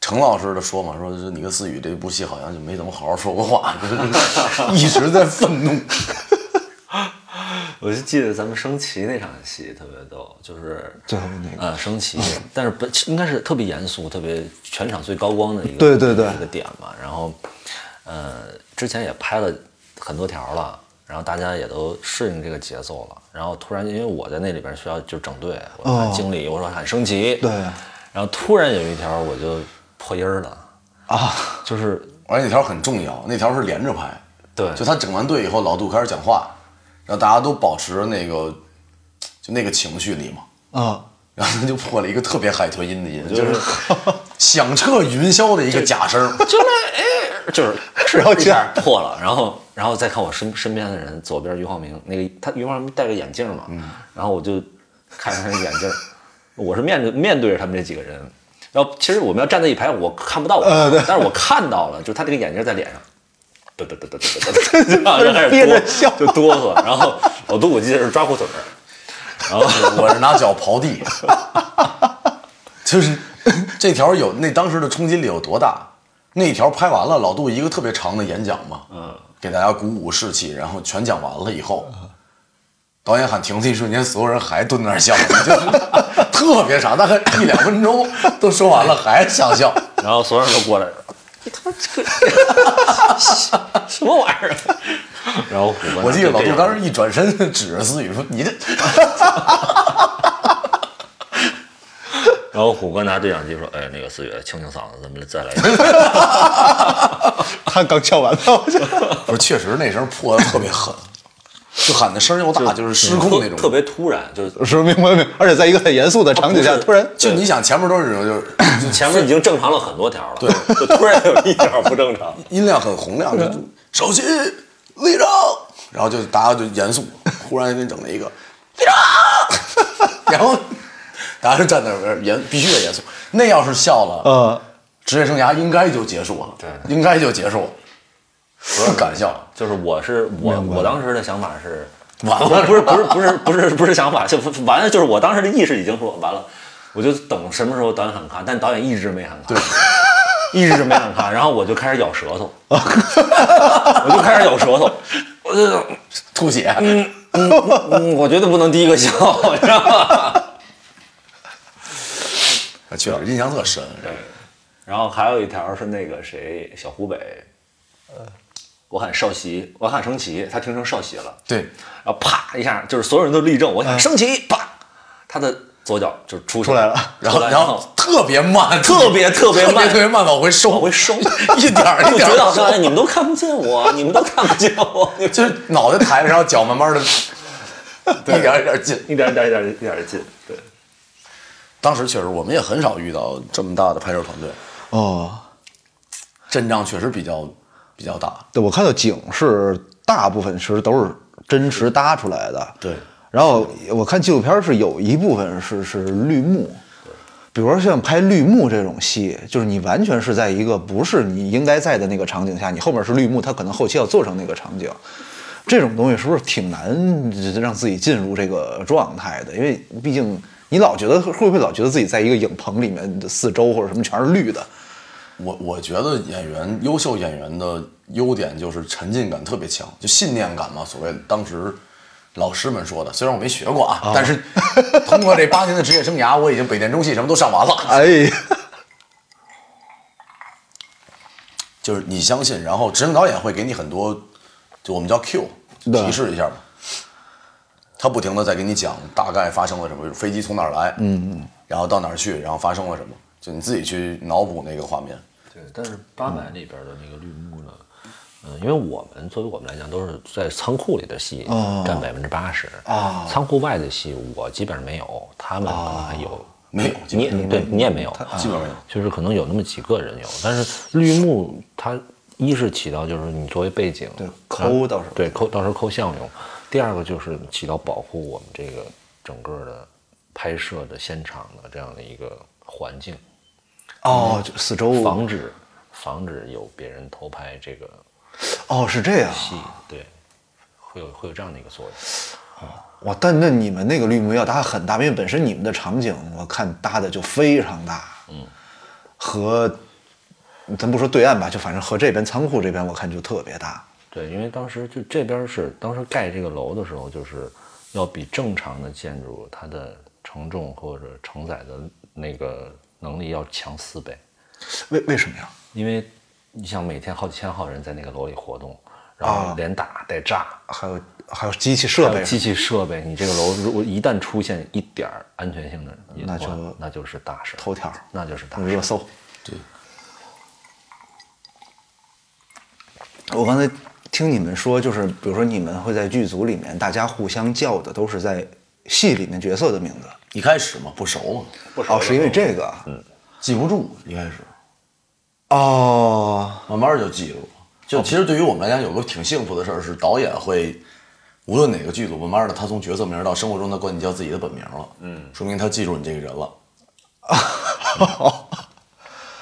A: 程老师的说嘛，说你跟思雨这部戏好像就没怎么好好说过话，(laughs) 一直在愤怒。
C: 我就记得咱们升旗那场戏特别逗，就是
B: 最后那个
C: 呃升旗，但是不应该是特别严肃、特别全场最高光的一个
B: 对对对
C: 一个点嘛。然后呃之前也拍了很多条了，然后大家也都适应这个节奏了。然后突然因为我在那里边需要就整队，我喊经理，我说喊升旗，
B: 对
C: 然后突然有一条我就破音儿了，
B: 啊，
C: 就是
A: 而且那条很重要，那条是连着拍。
C: 对
A: 就他整完队以后，老杜开始讲话，然后大家都保持那个就那个情绪里嘛，
B: 啊，(laughs)
A: 然后他就破了一个特别海豚音的音，就是 (laughs) 响彻云霄的一个假声。(laughs)
C: 就那哎，就是
B: 然后
C: 一下破了，然后然后再看我身身边的人，左边于浩明，那个他于浩明戴个眼镜嘛，然后我就看着他的眼镜，我是面对面对着他们这几个人，然后其实我们要站在一排，我看不到我，但是我看到了，就他这个眼镜在脸上。嘚嘚嘚嘚嘚嘚嘚，(laughs) 然后就开始
B: 憋着
C: 哆
B: 笑
C: 就哆嗦，然后老杜我记得是抓裤腿儿，然后
A: 我是拿脚刨地，(laughs) 就是这条有那当时的冲击力有多大？那条拍完了，老杜一个特别长的演讲嘛，嗯，给大家鼓舞士气，然后全讲完了以后，导演喊停的一瞬间，所有人还蹲那儿笑，就是 (laughs) 特别长，大概一两分钟都说完了还想笑。
C: 然后所有人都过来，你他妈这个 (laughs) 什么玩意儿啊？(laughs) 然后虎哥
A: 我记得老杜当时一转身指着思雨说：“你这
C: 然后虎哥拿对讲机说：“哎，那个思雨，清清嗓子，咱们再来一遍。(laughs)
B: 他刚敲完了，我就
A: 不是，确实那声破的特别狠，就喊的声又大，就是失控那种。
C: 特别突然，就是。
B: 是明白明白，而且在一个很严肃的场景下，突然
A: 就你想前面都是那种就是。
C: 前面已经正常了很多条了，对，就突然有一条不正常。(laughs)
A: 音量很洪亮，就首席立正，然后就大家就严肃，忽然给你整了一个立正，然后大家就站那儿严必须得严肃。那要是笑了，
B: 呃，
A: 职业生涯应该就结束了，
C: 对。
A: 应该就结束了，不是感笑，(laughs)
C: 就是我是我我当时的想法是，
A: 完了
C: 不是不是不是不是不是想法，就完了，就是我当时的意识已经说完了，我就等什么时候导演喊卡，但导演一直没喊卡，对，(laughs) 一直没喊卡，然后我就开始咬舌头，(laughs) 我就开始咬舌头，我就
A: 吐血，
C: 嗯，我觉得不能第一个笑，你知道吗？
A: 确实印象特深。
C: 然后还有一条是那个谁，小湖北，呃，我喊少席，我喊升旗，他听成少席了，
A: 对，
C: 然后啪一下，就是所有人都立正，我喊升旗，啪，他的左脚就出
B: 出来了
A: 然后然后特别慢，
C: 特别特别慢
A: 特别慢往回收，
C: 往回收，
A: 一点儿 (laughs) 一
C: 就
A: 点儿收
C: 觉得好像哎你们都看不见我，你们都看不见我，(laughs)
A: 就是脑袋抬着，然后脚慢慢的，(laughs) 一点儿一点儿进。
C: 一点一点一点一点的进，对，
A: 当时确实我们也很少遇到这么大的拍摄团队，
B: 哦，
A: 阵仗确实比较比较大。
B: 对，我看到景是大部分其实都是真实搭出来的。
A: 对，
B: 然后我看纪录片是有一部分是是绿幕，比如说像拍绿幕这种戏，就是你完全是在一个不是你应该在的那个场景下，你后面是绿幕，它可能后期要做成那个场景。这种东西是不是挺难让自己进入这个状态的？因为毕竟你老觉得会不会老觉得自己在一个影棚里面的四周或者什么全是绿的？
A: 我我觉得演员优秀演员的优点就是沉浸感特别强，就信念感嘛。所谓当时老师们说的，虽然我没学过啊，但是通过这八年的职业生涯，我已经北电中戏什么都上完了。(laughs)
B: 哎，
A: 就是你相信，然后执行导演会给你很多，就我们叫 Q 提示一下嘛。他不停的在给你讲大概发生了什么，飞机从哪儿来，嗯嗯，然后到哪儿去，然后发生了什么，就你自己去脑补那个画面。
C: 对，但是八百里边的那个绿幕呢，嗯，因为我们作为我们来讲，都是在仓库里的戏占百分之八十
B: 啊
C: 仓库外的戏我基本上没有，他们可能还有，
A: 没有
C: 你也对你也没有，
A: 基本上没有。
C: 就是可能有那么几个人有，但是绿幕它一是起到就是你作为背景，
B: 对抠到时候
C: 对抠到时候抠像用，第二个就是起到保护我们这个整个的拍摄的现场的这样的一个环境。
B: 哦，就四周
C: 防止防止有别人偷拍这个
B: 哦，是这样。
C: 戏，对，会有会有这样的一个作用。
B: 哇，但那你们那个绿幕要搭很大，因为本身你们的场景我看搭的就非常大，嗯，和咱不说对岸吧，就反正和这边仓库这边我看就特别大。
C: 对，因为当时就这边是当时盖这个楼的时候，就是要比正常的建筑它的承重或者承载的那个能力要强四倍，
B: 为为什么呀？
C: 因为你想每天好几千号人在那个楼里活动，然后连打带炸，
B: 还有还有机器设备。
C: 机器设备，你这个楼如果一旦出现一点儿安全性的
B: 那就
C: 那就是大事，
B: 头条
C: 那就是大事
B: 热。搜。
A: 对，
B: 我刚才听你们说，就是比如说你们会在剧组里面，大家互相叫的都是在戏里面角色的名字。
A: 一开始嘛不熟嘛，
B: 哦，是因为这个。嗯。
A: 记不住一开始，
B: 哦，
A: 慢慢就记住了。就其实对于我们来讲，有个挺幸福的事儿是，导演会无论哪个剧组，慢慢的他从角色名到生活中他管你叫自己的本名了，嗯，说明他记住你这个人了。(laughs)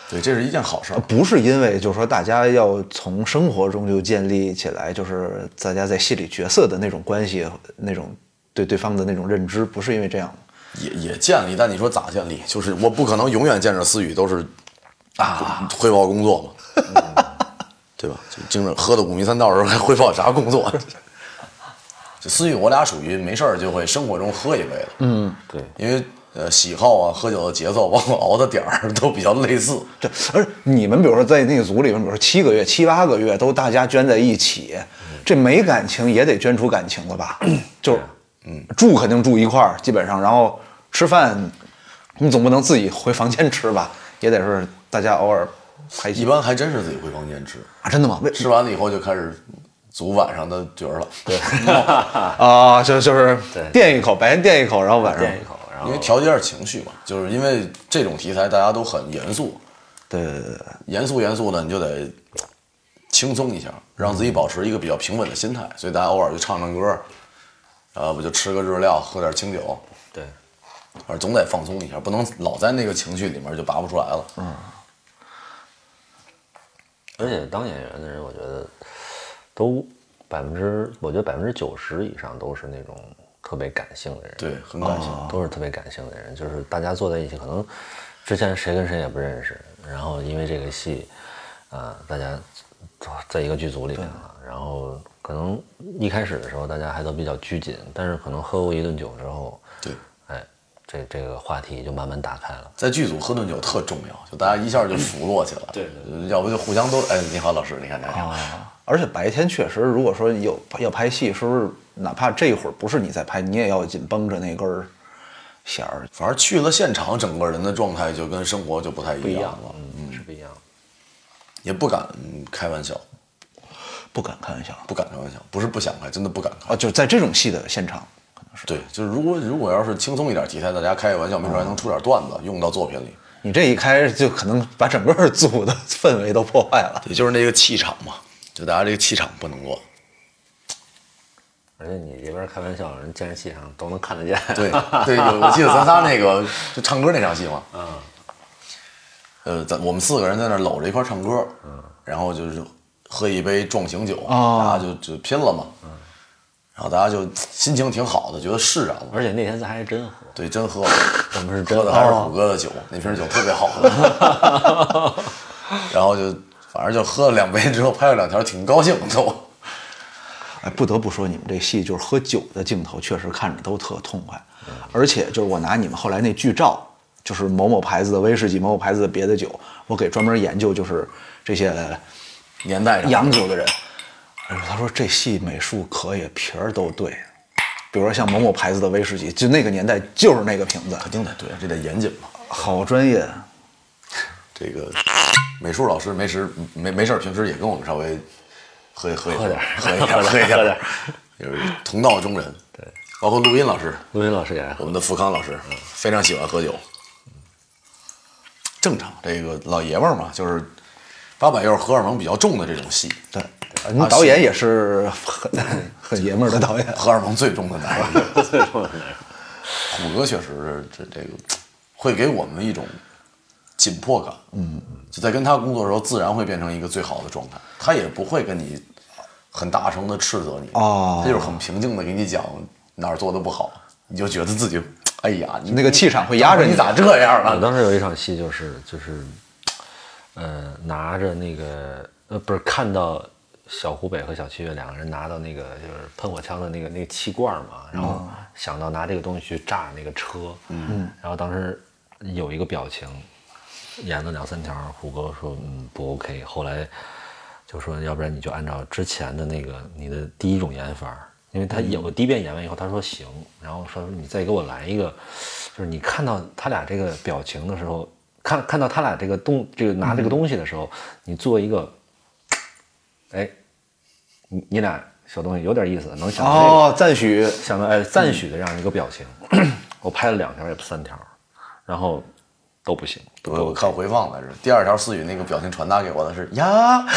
A: 对，这是一件好事儿。
B: 不是因为就是说大家要从生活中就建立起来，就是大家在戏里角色的那种关系，那种对对方的那种认知，不是因为这样。
A: 也也建立，但你说咋建立？就是我不可能永远见着思雨都是啊汇报工作嘛，嗯 (laughs) 对吧？就经常喝的五迷三道的时候还汇报啥工作？(laughs) 就思雨，我俩属于没事儿就会生活中喝一杯的，嗯，
C: 对，
A: 因为呃喜好啊、喝酒的节奏，包括熬的点儿都比较类似。
B: 对，而你们比如说在那个组里面，比如说七个月、七八个月都大家捐在一起，这没感情也得捐出感情了吧？(clears throat) 就嗯，住肯定住一块儿，基本上，然后吃饭，你总不能自己回房间吃吧？也得是大家偶尔拍戏
A: 一般还真是自己回房间吃，
B: 啊？真的吗？为
A: 吃完了以后就开始组晚上的角儿了。(laughs) 对，
B: 啊，就就是垫一口，白天垫一口，然后晚上
C: 垫一口，然后
A: 因为调节一下情绪嘛，就是因为这种题材大家都很严肃，
B: 对对对对，
A: 严肃严肃的，你就得轻松一下，让自己保持一个比较平稳的心态。所以大家偶尔就唱唱歌，呃，不就吃个日料，喝点清酒，
C: 对，
A: 而总得放松一下，不能老在那个情绪里面就拔不出来了。嗯，
C: 而且当演员的人，我觉得都百分之，我觉得百分之九十以上都是那种特别感性的人，
A: 对，很感性。
C: 都是特别感性的人，就是大家坐在一起，可能之前谁跟谁也不认识，然后因为这个戏，啊、大家在一个剧组里面了，然后可能一开始的时候大家还都比较拘谨，但是可能喝过一顿酒之后，
A: 对，
C: 哎，这这个话题就慢慢打开了。
A: 在剧组喝顿酒特重要，就大家一下就熟络起来了。
C: 对对
A: 对，要不就互相都哎，你好，老师，你看你看。
B: 而且白天确实，如果说有要拍戏，是不是哪怕这会儿不是你在拍，你也要紧绷着那根儿弦儿？
A: 反正去了现场，整个人的状态就跟生活就不太
C: 一样
A: 一样了，
C: 嗯，是不一样。
A: 也不敢嗯开玩笑，
B: 不敢开玩笑
A: 不敢开玩笑，不是不想开，真的不敢开。
B: 啊！就是在这种戏的现场，可能是
A: 对，就是如果如果要是轻松一点题材，大家开个玩笑，没准还能出点段子用到作品里。
B: 你这一开就可能把整个组的氛围都破坏了。
A: 对，就是那个气场嘛，就大家这个气场不能乱。
C: 而且你这边开玩笑，人监视器上都能看得见。
A: 对 (laughs) 对，有我记得咱仨那个就唱歌那场戏嘛，嗯，呃，咱我们四个人在那搂着一块儿唱歌，嗯，然后就是喝一杯壮行酒，
B: 哦
A: 大家就就拼了嘛，嗯，然后大家就心情挺好的，觉得释然了，
C: 而且那天咱还真喝，
A: 对，真喝了，
C: 我们是真
A: 喝的还是虎哥的酒，那瓶酒特别好喝，(laughs) 然后就反正就喝了两杯之后拍了两条，挺高兴都。
B: 哎，不得不说，你们这戏就是喝酒的镜头，确实看着都特痛快。而且就是我拿你们后来那剧照，就是某某牌子的威士忌，某某牌子的别的酒，我给专门研究就是这些
A: 年代上
B: 洋酒的人，哎，他说这戏美术可以，皮儿都对。比如说像某某牌子的威士忌，就那个年代就是那个瓶子，
A: 肯定得对，这得严谨嘛。
B: 好专业。
A: 这个美术老师没时没没事儿平时也跟我们稍微喝一喝一
C: 喝点
A: 喝一点，喝一
C: 喝点，(laughs)
A: 就是同道中人。对，包括录音老师，
C: 录音老师也爱喝。
A: 我们的富康老师非常喜欢喝酒。正常，这个老爷们儿嘛，就是八百又是荷尔蒙比较重的这种戏，
B: 对，那导演也是很 (laughs) 很爷们儿的导演。
A: 荷尔蒙最重的男人。(laughs)
C: 最重的男人 (laughs)
A: 虎哥确实是这这个会给我们一种紧迫感，嗯，就在跟他工作的时候，自然会变成一个最好的状态。他也不会跟你很大声的斥责你，
B: 哦
A: 他就是很平静的给你讲哪儿做的不好，你就觉得自己，哎呀，你
B: 那个气场会压着你
A: 你咋这样
C: 我
A: 了？
C: 当时有一场戏就是就是，呃，拿着那个呃不是看到小湖北和小七月两个人拿到那个就是喷火枪的那个那个气罐嘛，然后想到拿这个东西去炸那个车，嗯，然后当时有一个表情，演了两三条，虎哥说嗯不 OK，后来就说要不然你就按照之前的那个你的第一种演法。因为他有第一遍演完以后，他说行，然后说你再给我来一个，就是你看到他俩这个表情的时候，看看到他俩这个东这个拿这个东西的时候，你做一个，哎，你你俩小东西有点意思，能想到这个，
B: 哦，赞许。
C: 想到哎赞许的这样一个表情，(clears throat) 我拍了两条也不三条，然后都不行，都
A: 我我看回放来着，第二条思雨那个表情传达给我的是呀，(laughs)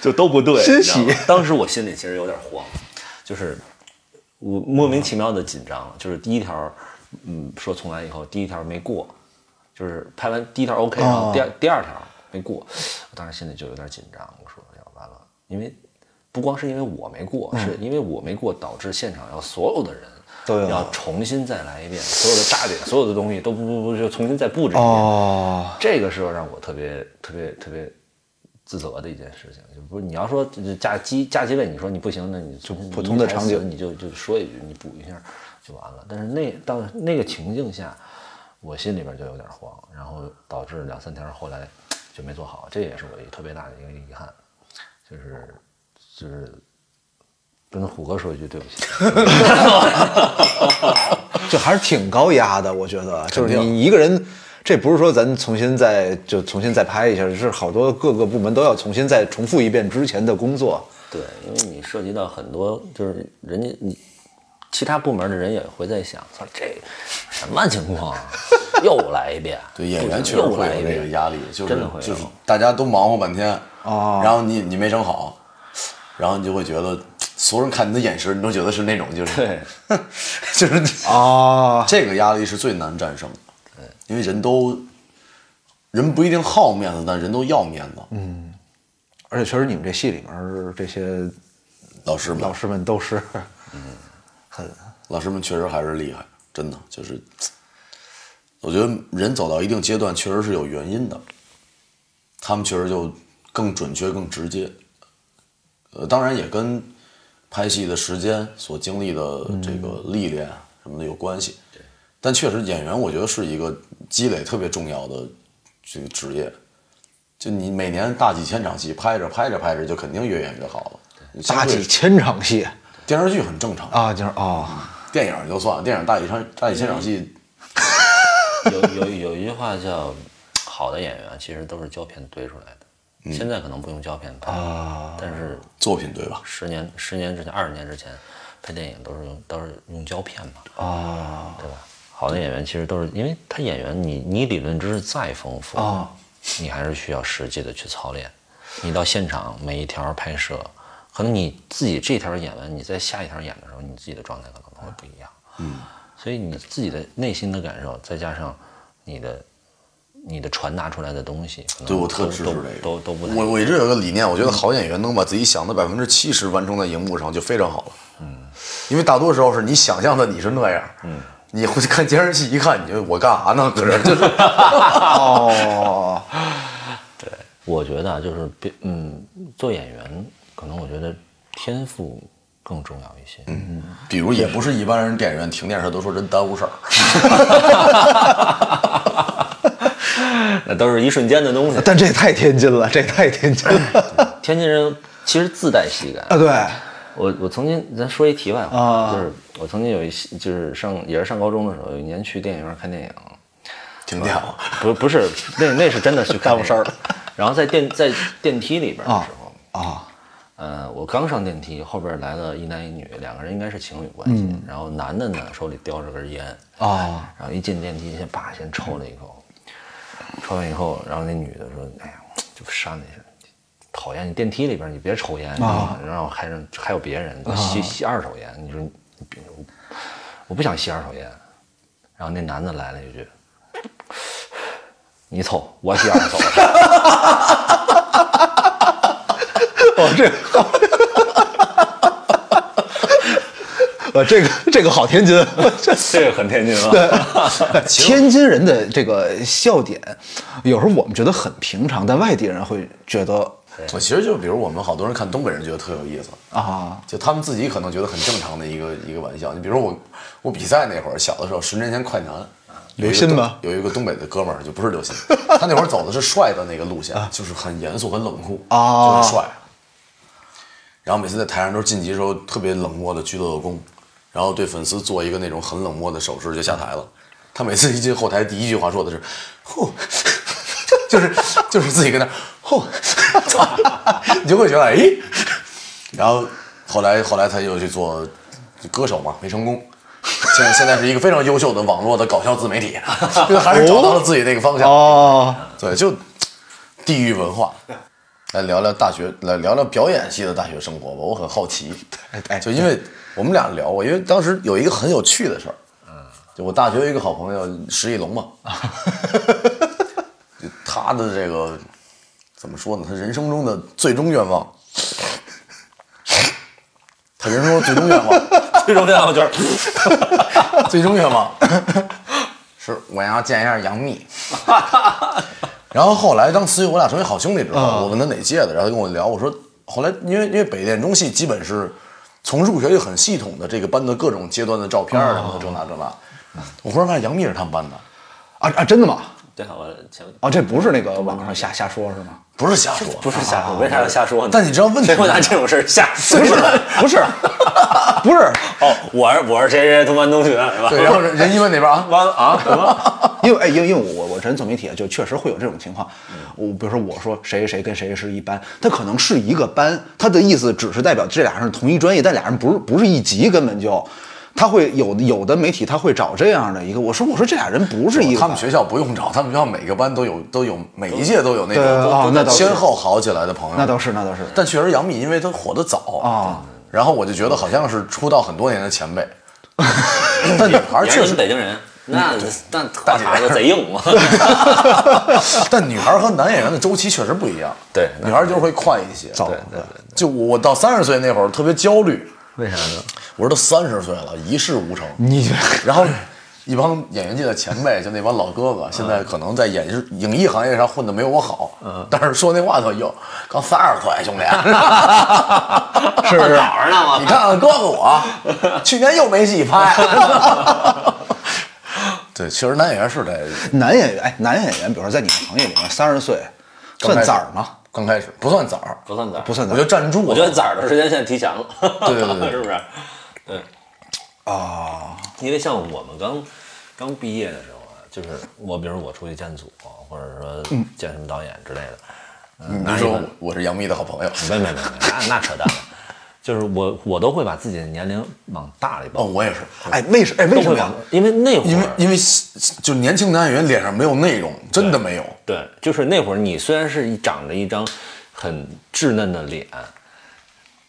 C: 就都不对，(laughs)
B: 欣喜。
C: 当时我心里其实有点慌，就是我莫名其妙的紧张，就是第一条，嗯，说重来以后，第一条没过，就是拍完第一条 OK，然后第二、第二条没过，我当时心里就有点紧张，我说要完了，因为不光是因为我没过，是因为我没过导致现场要所有的人。
B: 都要
C: 要重新再来一遍，所有的炸点，所有的东西都不不不就重新再布置一遍。
B: 哦，
C: 这个时候让我特别特别特别自责的一件事情，就不是你要说就是架机架机位，你说你不行，那你就
B: 普通的场景
C: 你就就说一句，你补一下就完了。但是那到那个情境下，我心里边就有点慌，然后导致两三天后来就没做好，这也是我一个特别大的一个遗憾，就是就是跟虎哥说一句对不起。(laughs)
B: 就还是挺高压的，我觉得，就是你一个人，这不是说咱重新再就重新再拍一下，是好多各个部门都要重新再重复一遍之前的工作。
C: 对，因为你涉及到很多，就是人家你其他部门的人也会在想，说这什么情况啊？(laughs) 又来一遍。
A: 对演员确实会有这
C: 又来一遍。
A: 个压力，就是
C: 真的会
A: 就是大家都忙活半天，
B: 哦。
A: 然后你你没整好，然后你就会觉得所有人看你的眼神，你都觉得是那种就是
C: 对，
A: 就是
B: 啊，(laughs)
A: 这个压力是最难战胜的，因为人都人不一定好面子，但人都要面子。嗯，
B: 而且确实你们这戏里面这些
A: 老师们。
B: 老师们都是，
A: 老师们确实还是厉害，真的就是，我觉得人走到一定阶段确实是有原因的，他们确实就更准确、更直接。呃，当然也跟拍戏的时间所经历的这个历练什么的有关系。对，但确实演员我觉得是一个积累特别重要的这个职业。就你每年大几千场戏，拍着拍着拍着就肯定越演越好了。
B: 大几千场戏
A: 电视剧很正常，
B: 啊，就是哦，
A: 电影就算了，电影大几场大几千场戏，(laughs)
C: 有有有一句话叫“好的演员其实都是胶片堆出来的”，现在可能不用胶片拍，但是
A: 作品对吧？
C: 十年十年之前、二十年之前拍电影都是用都是用胶片嘛，
B: 啊
C: 对吧？好的演员其实都是因为他演员你你理论知识再丰富，
B: 啊
C: 你还是需要实际的去操练。你到现场每一条拍摄，可能你自己这条演完，你在下一条演的时候，你自己的状态可能会不一样。嗯，所以你自己的内心的感受，再加上你的你的传达出来的东西，可能
A: 对我特
C: 都都
A: 支持这个，
C: 都都不太
A: 我我一直有个理念，我觉得好演员能把自己想的百分之七十完成在荧幕上就非常好了。嗯，因为大多时候是你想象的你是那样，嗯，你回去看监视器一看，你就我干啥呢？搁这就是 (laughs)
B: 哦，
C: 我觉得啊，就是别嗯，做演员可能我觉得天赋更重要一些。嗯，
A: 比如也不是一般人电影院停电时都说真耽误事儿，(laughs)
C: 那都是一瞬间的东西。
B: 但这也太天津了，这也太天津了 (laughs)
C: 天津人其实自带喜感。
B: 啊！对，
C: 我我曾经咱说一题外话，
B: 啊
C: 就是我曾经有一就是上也是上高中的时候，有一年去电影院看电影，
A: 停电了。
C: 不不是那那是真的去干 (laughs) 事儿了。然后在电在电梯里边的时候，
B: 啊
C: 呃，我刚上电梯，后边来了一男一女，两个人应该是情侣关系。然后男的呢手里叼着根烟，
B: 啊
C: 然后一进电梯先叭先抽了一口，抽完以后，然后那女的说：“哎呀，就扇了一下，讨厌！你电梯里边你别抽烟，
B: 啊
C: 然后还是还有别人吸吸二手烟，你说你别，我不想吸二手烟。”然后那男的来了一句：“你抽，我吸二手的。(laughs)
B: 哦，这个，呃，这个这个好天津，这 (laughs) ”
C: 这个很天津啊。(laughs)
B: 天津人的这个笑点，有时候我们觉得很平常，但外地人会觉得
A: 我其实就比如我们好多人看东北人觉得特有意思，
B: 啊
A: 就他们自己可能觉得很正常的一个一个玩笑。你比如我我比赛那会儿，小的时候，十年前快男，
B: 刘鑫吗
A: 有一个东北的哥们儿，就不是刘鑫，他那会儿走的是帅的那个路线，就是很严肃、很冷酷，
B: 啊
A: 就很帅。然后每次在台上都是晋级的时候特别冷漠的鞠了个躬，然后对粉丝做一个那种很冷漠的手势就下台了。他每次一进后台，第一句话说的是“ (laughs) 呼”，就是就是自己跟那儿“呼”，(laughs) 你就会觉得哎，然后后来后来他又去做歌手嘛，没成功。现在现在是一个非常优秀的网络的搞笑自媒体，因 (laughs) 为还是找到了自己那个方向。
B: 哦，
A: 对，就地域文化。来聊聊大学，来聊聊表演系的大学生活吧。我很好奇，(laughs)
B: 哎
A: 就因为我们俩聊过，因为当时有一个很有趣的事儿，嗯，就我大学有一个好朋友石一龙嘛，(laughs) 就他的这个怎么说呢？他人生中的最终愿望，他人生中的最终愿望，(laughs)
C: 最终愿望就是。
A: 最终愿望是我要见一下杨幂。(laughs) 然后后来当思雨我俩成为好兄弟之后，我问他哪届的，然后他跟我聊，我说后来因为因为北电中戏基本是从入学就很系统的这个班的各种阶段的照片儿什么的这那这那，我忽然发现杨幂是他们班的，
B: 啊啊，真的吗？
C: 对，我前
B: 哦，这不是那个网上瞎瞎说是吗？
A: 不是瞎说，
C: 不是瞎说，为啥要瞎说呢？
A: 但你知道问题
C: 谁会拿这种事儿瞎说？
B: 不是，(laughs) 不是，不是，
C: 哦，我是我是谁谁同班同学，是吧？
A: 对，然后人人一问那边啊，
C: 完了啊？什么？(laughs)
B: 因为哎，因为因为我我这人做媒体啊，就确实会有这种情况。我比如说我说谁谁谁跟谁谁是一班，他可能是一个班，他的意思只是代表这俩人是同一专业，但俩人不是不是一级，根本就。他会有有的媒体他会找这样的一个，我说我说这俩人不是一个班，
A: 他们学校不用找，他们学校每个班都有都有每一届都有那
B: 对
A: 种
B: 哦那倒是。
A: 先后好起来的朋友，
B: 那倒是那倒是。
A: 但确实杨幂因为她火得早。
B: 啊，
A: 然后我就觉得好像是出道很多年的前辈，(laughs) 但女孩确实，
C: 北京人，那那话茬子贼硬嘛。
A: 但女孩和男演员的周期确实不一样，
C: 对
A: 女孩就是会快一些。
C: 对对对，
A: 就我到三十岁那会儿特别焦虑，
C: 为啥呢？
A: 我说都三十岁了，一事无成，
B: 你
A: 然后一帮演员界的前辈，就那帮老哥哥，现在可能在演艺影艺行业上混的没有我好，嗯，但是说那话都有，刚三十岁，兄弟，(laughs)
B: 是不是？
C: 早着呢？我
A: 你看看哥哥我，去年又没戏拍。(laughs) 对，其实男演员是得
B: 男演员，哎，男演员，比如说在你们行业里面，三十岁算崽儿吗？
A: 刚开始不算崽儿，
C: 不算崽，
B: 不算早
A: 我就。站住了。
C: 我觉得崽儿的时间现在提前了，(laughs)
A: 对对对对
C: 是不是？对，
B: 啊，
C: 因为像我们刚刚毕业的时候啊，就是我，比如我出去见组，或者说见什么导演之类的，嗯，拿
A: 你说我是杨幂的好朋友，
C: 没没没没，那那扯淡了，就是我我都会把自己的年龄往大了一
A: 哦，我也是，
B: 哎，为什哎为什么
C: 因为那会儿
A: 因为因为就年轻男演员脸上没有内容，真的没有。
C: 对，就是那会儿你虽然是长着一张很稚嫩的脸，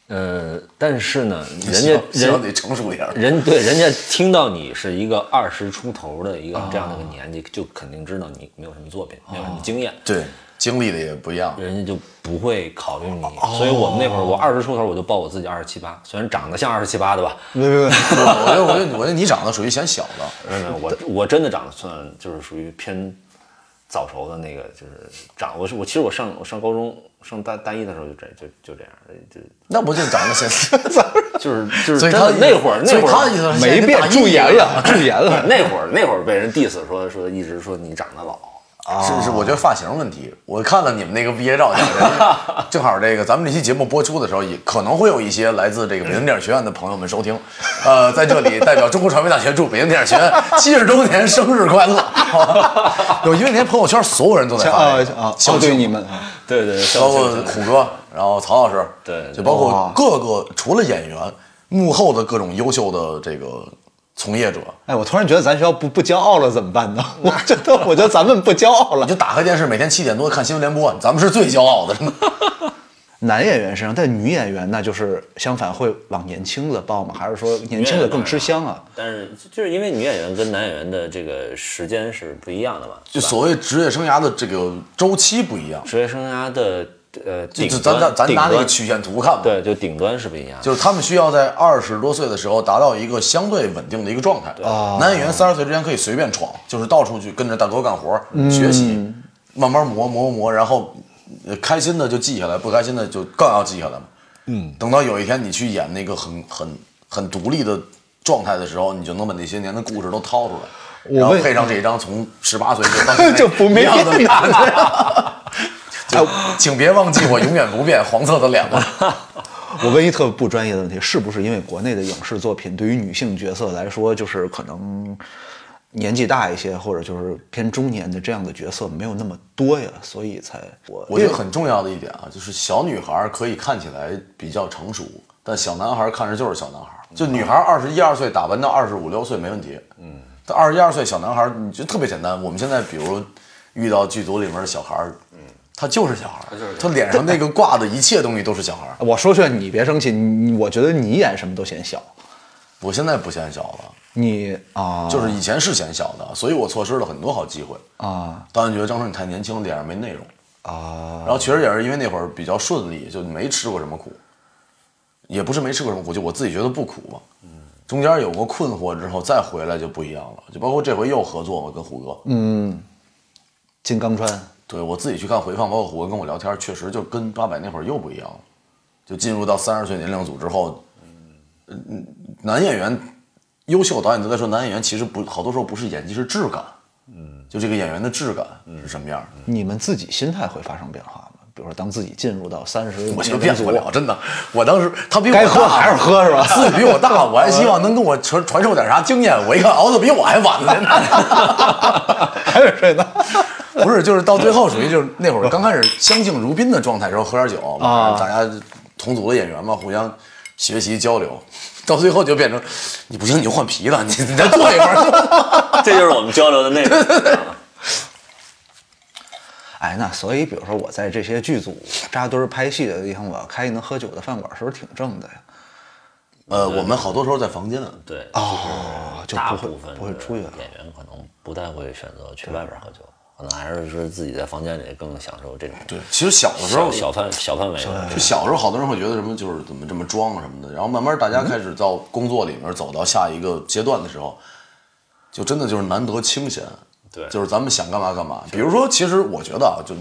C: 呃，但是呢，人家 (laughs)
A: 希望希望
C: 人
A: 得成熟一点。
C: 人对人家听到你是一个二十出头的一个这样的一个年纪，就肯定知道你没有什么作品，没有什么经验，
A: 对，经历的也不一样。
C: 人家就不会考虑你。所以我们那会儿，我二十出头我就报我自己二十七八，虽然长得像二十七八的吧，
B: 别别别，
A: 我觉得，我觉得，我觉得你长得属于显小的，
C: 没有没有，我我真的长得算就是属于偏早熟的那个，就是长我是我其实我上我上高中上大大一的时候就这就就这样，就
A: 那不就长得显？(laughs)
C: 就是就是真的那会儿那会儿
A: 他
B: 没变，驻颜了，驻颜了。
C: 那会儿那会儿被人 diss 说说一直说你长得老，
A: 是是，我觉得发型问题。我看了你们那个毕业照，(laughs) 正好这个咱们这期节目播出的时候，也可能会有一些来自这个北京电影学院的朋友们收听。呃，在这里代表中国传媒大学祝北京电影学院七十周年生日快乐！(laughs) 有因为那天朋友圈所有人都在发
B: 啊
A: 这个
B: 啊！
A: 小
B: 哦，对
A: 庆
B: 你们，
C: 对对，
A: 包括虎哥，然后曹老师，
C: 对
A: 就包括
B: 哇
A: 各个除了演员，幕后的各种优秀的这个从业者，
B: 哎，我突然觉得咱学校不不骄傲了怎么办呢？(laughs) 我觉得，我觉得咱们不骄傲了
A: 你就。打开电视，每天七点多看新闻联播，咱们是最骄傲的。真 (laughs) 的
B: 男演员身上，但女演员那就是相反会往年轻的报吗？还是说年轻的更吃香啊？
C: 但是就是因为女演员跟男演员的这个时间是不一样的嘛，
A: 就所谓职业生涯的这个周期不一样，
C: 职业生涯的呃顶
A: 就咱咱咱拿那个曲线图看吧。
C: 对，就顶端是不一样。
A: 就是他们需要在二十多岁的时候达到一个相对稳定的一个状态。男演员三十岁之前可以随便闯，就是到处去跟着大哥干活、学习，慢慢磨磨磨，然后呃开心的就记下来，不开心的就更要记下来嘛。嗯，等到有一天你去演那个很很很独立的状态的时候，你就能把那些年的故事都掏出来。
B: 我
A: 然后配上这一张从十八岁就到 (laughs)
B: 就不没
A: 一样的
B: 变
A: 脸，(laughs) (laughs) 就请别忘记我永远不变黄色的脸了。(laughs)
B: 我问一特不专业的问题，是不是因为国内的影视作品对于女性角色来说，就是可能年纪大一些，或者就是偏中年的这样的角色没有那么多呀，所以才我
A: 我觉得很重要的一点啊，就是小女孩儿可以看起来比较成熟，但小男孩儿看着就是小男孩儿。就女孩二十一二岁打扮到二十五六岁没问题，嗯，但二十一二岁小男孩儿，你就特别简单。我们现在比如遇到剧组里面的小孩他就是小孩儿，他脸上那个挂的一切东西都是小孩儿。
B: 我说劝你别生气，你我觉得你演什么都显小，
A: 我现在不显小了，
B: 你啊，
A: 就是以前是显小的，所以我错失了很多好机会。
B: 啊
A: 导演觉得张晨你太年轻，脸上没内容。
B: 啊，
A: 然后确实也是因为那会儿比较顺利，就没吃过什么苦，也不是没吃过什么苦，就我自己觉得不苦嘛。中间有过困惑之后再回来就不一样了，就包括这回又合作嘛，跟虎哥。
B: 嗯，金刚川
A: 对我自己去看回放，包括虎哥跟我聊天，确实就跟八百那会儿又不一样了。就进入到三十岁年龄组之后，嗯，男演员优秀导演都在说，男演员其实不好多时候不是演技，是质感。嗯，就这个演员的质感是什么样的？
B: 你们自己心态会发生变化吗？比如说，当自己进入到三十，
A: 我就变不了，真的。我当时他比我
B: 该喝
A: 大
B: 还是喝是吧 (laughs)
A: 自己比我大，(laughs) 我还希望能跟我传传授点啥经验。我一看熬的比我还晚呢，(laughs)
B: 还有谁呢？(laughs)
A: 不是，就是到最后属于就是那会儿刚开始相敬如宾的状态时候喝点酒
B: 啊
A: 大家同组的演员嘛，互相学习交流，到最后就变成你不行你就换皮了，你你再坐一会儿。(laughs)
C: 这就是我们交流的内容。(laughs)
B: 哎，那所以，比如说我在这些剧组扎堆儿拍戏的地方，我要开一能喝酒的饭馆，是不是挺正的呀？
A: 呃，我们好多时候在房间，
C: 对，
B: 哦，就
C: 大
B: 不会
C: 部分
B: 不会出去了。
C: 演员可能不太会选择去外边喝酒，可能还是说自己在房间里更享受这种
A: 对，其实小的时候
C: 小小范小范围的。
A: 就小时候，好多人会觉得什么就是怎么这么装什么的，然后慢慢大家开始到工作里面走到下一个阶段的时候，就真的就是难得清闲。
C: 对
A: 就是咱们想干嘛干嘛。比如说，其实我觉得啊，就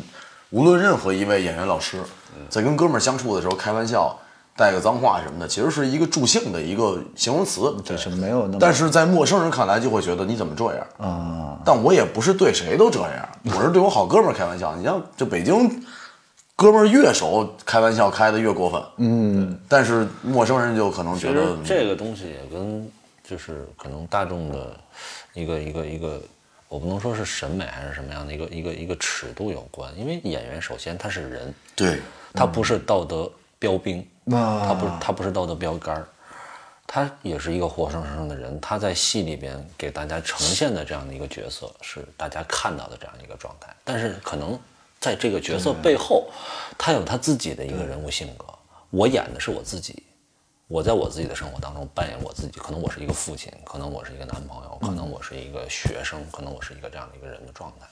A: 无论任何一位演员老师，在跟哥们儿相处的时候开玩笑、带个脏话什么的，其实是一个助兴的一个形容词。
B: 对，是没有那么。
A: 但是在陌生人看来，就会觉得你怎么这样啊？但我也不是对谁都这样，我是对我好哥们儿开玩笑。你像这北京哥们儿越熟，开玩笑开的越过分。嗯，但是陌生人就可能
C: 其实
A: 觉得
C: 这个东西也跟就是可能大众的一个一个一个，我不能说是审美还是什么样的一个一个一个尺度有关。因为演员首先他是人，
A: 对
C: 他不是道德标兵，
B: 啊
C: 他不是他不是道德标杆儿，他也是一个活生生的人。他在戏里边给大家呈现的这样的一个角色，是大家看到的这样一个状态。但是可能在这个角色背后，他有他自己的一个人物性格。我演的是我自己，我在我自己的生活当中扮演我自己。可能我是一个父亲，可能我是一个男朋友，可能我是一个学生，可能我是一个这样的一个人的状态。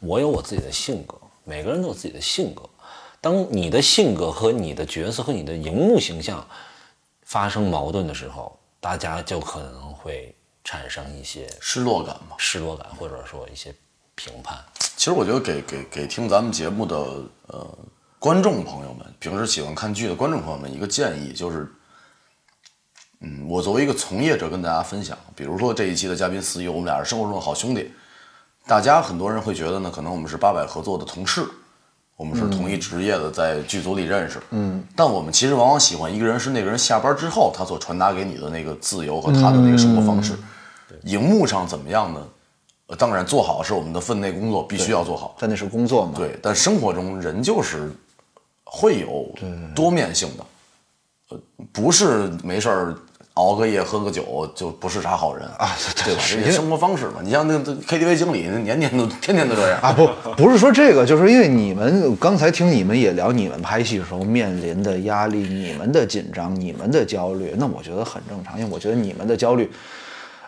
C: 我有我自己的性格，每个人都有自己的性格。当你的性格和你的角色和你的荧幕形象发生矛盾的时候，大家就可能会产生一些
A: 失落感嘛。
C: 失落感，或者说一些评判。
A: 其实我觉得给给给听咱们节目的呃观众朋友们，平时喜欢看剧的观众朋友们一个建议，就是，嗯，我作为一个从业者跟大家分享，比如说这一期的嘉宾思雨，我们俩是生活中的好兄弟，大家很多人会觉得呢，可能我们是八百合作的同事，我们是同一职业的，在剧组里认识，嗯，但我们其实往往喜欢一个人是那个人下班之后他所传达给你的那个自由和他的那个生活方式，荧幕上怎么样呢？呃当然做好是我们的分内工作，必须要做好。
B: 但那是工作嘛。
A: 对，但生活中人就是会有多面性的，呃，不是没事儿熬个夜喝个酒就不是啥好人啊，对吧？这也生活方式嘛。你像那个 KTV 经理，年年都天天都这样
B: 啊，不，不是说这个，就是因为你们刚才听你们也聊你们拍戏的时候面临的压力、你们的紧张、你们的焦虑，那我觉得很正常，因为我觉得你们的焦虑，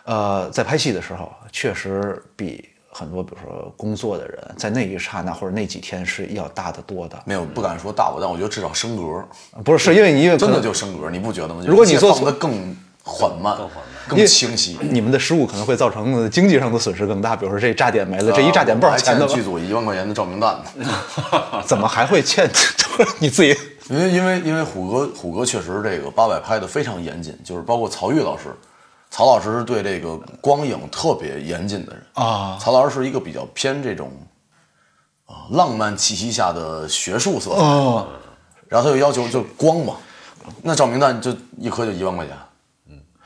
B: 呃，在拍戏的时候确实比很多，比如说工作的人在那一刹那或者那几天是要大得多的。
A: 没有不敢说大吧，但我觉得至少升格，
B: 不是，是因为你因为
A: 真的
B: 能
A: 就升格，你不觉得吗？
B: 如果你做
A: 放的更缓慢、更清晰，
B: 你们的失误可能会造成经济上的损失更大，比如说这炸点没了，这一炸点不少
A: 还
B: 钱的
A: 欠剧组一万块钱的照明弹呢。(laughs)
B: 怎么还会欠？(laughs) 你自己
A: 因为因为因为虎哥虎哥确实这个八百拍的非常严谨，就是包括曹郁老师，曹老师是对这个光影特别严谨的人
B: 啊。
A: 曹老师是一个比较偏这种啊浪漫气息下的学术色彩，
B: 哦，
A: 然后他就要求就光嘛，那照明弹就一颗就一万块钱，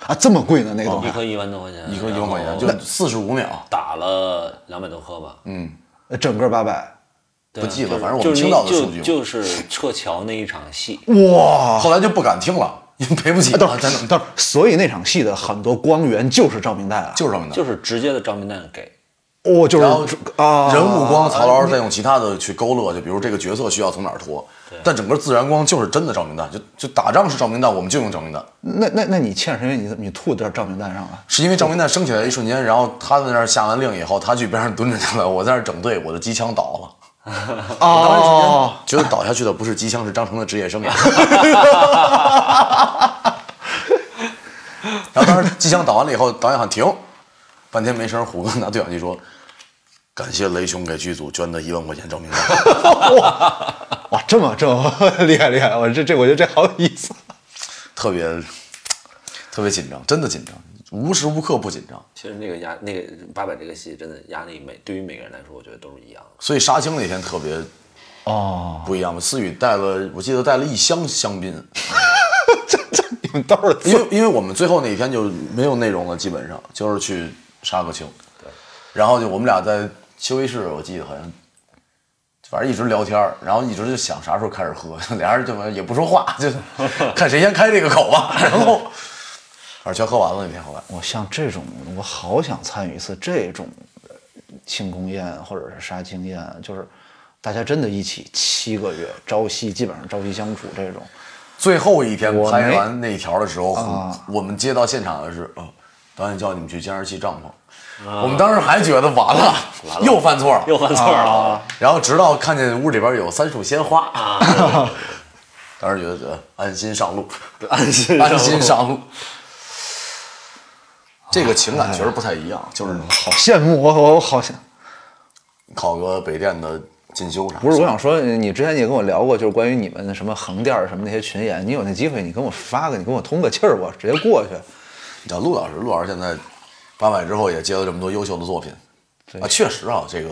B: 啊，这么贵呢那个东西
C: 一颗一万多块钱，
A: 一颗一万块钱就四十五秒，
C: 打了两百多颗吧。嗯，
B: 呃整个八百，
A: 不记得反正我们
C: 就是
A: 听到的数据
C: 就就是撤侨那一场戏，
B: 哇！
A: 后来就不敢听了，赔不起了，
B: 等会儿
A: 真的。
B: 等会儿，所以那场戏的很多光源就是照明弹啊，
A: 就是照明弹，
C: 就是直接的照明弹给。
B: 哦，就是啊，
A: 人物光，曹老师再用其他的去勾勒，就比如这个角色需要从哪儿脱，但整个自然光就是真的照明弹，就就打仗是照明弹，我们就用照明弹，
B: 那那那你欠是因为你你吐在照明弹上了，
A: 是因为照明弹升起来一瞬间，然后他在那儿下完令以后，他去边上蹲着去了，我在那儿整队，我的机枪倒了，(laughs)
B: 哦，
A: 觉得倒下去的不是机枪，是张成的职业生涯。(laughs) 然后当时机枪倒完了以后，导演喊停，半天没声，虎哥拿对讲机说。感谢雷兄给剧组捐的一万块钱照明弹。
B: 哇，这么这么 (laughs) 厉害厉害，我这这我觉得这好有意思。
A: 特别特别紧张，真的紧张，无时无刻不紧张。
C: 其实那个压那个八百这个戏真的压力每对于每个人来说，我觉得都是一样的。
A: 所以杀青那天特别
B: 哦，
A: 不一样。思雨带了，我记得带了一箱香槟，(laughs)
B: 这这你们都是
A: 因为因为我们最后那一天就没有内容了，基本上就是去杀个青。对，然后就我们俩在休息室，我记得好像。反正一直聊天儿然后一直就想啥时候开始喝，(laughs) 俩人就也不说话，就看谁先开这个口吧。然后，反正全喝完了那天后来。
B: 我像这种，我好想参与一次这种呃庆功宴或者是杀青宴，就是大家真的一起七个月朝夕，基本上朝夕相处这种。
A: 最后一天拍完那一条的时候，
B: 啊
A: 我们接到现场的是，哦，导演叫你们去监视器帐篷。我们当时还觉得完了，又犯错了，
C: 又犯错了，(laughs)
A: 然后直到看见屋里边有三束鲜花，(laughs) 当时觉得呃安心上路，
C: 安心
A: 安心上路。这个情感确实不太一样，就是
B: 好羡慕我，我我好想。
A: 考个北电的进修啥。
B: 不是，我想说，你之前也跟我聊过，就是关于你们什么横店儿什么那些群演，你有那机会，你跟我发个，你跟我通个气儿，我直接过去。
A: 你叫陆老师，陆老师现在八百之后也接了这么多优秀的作品，啊，确实啊，这个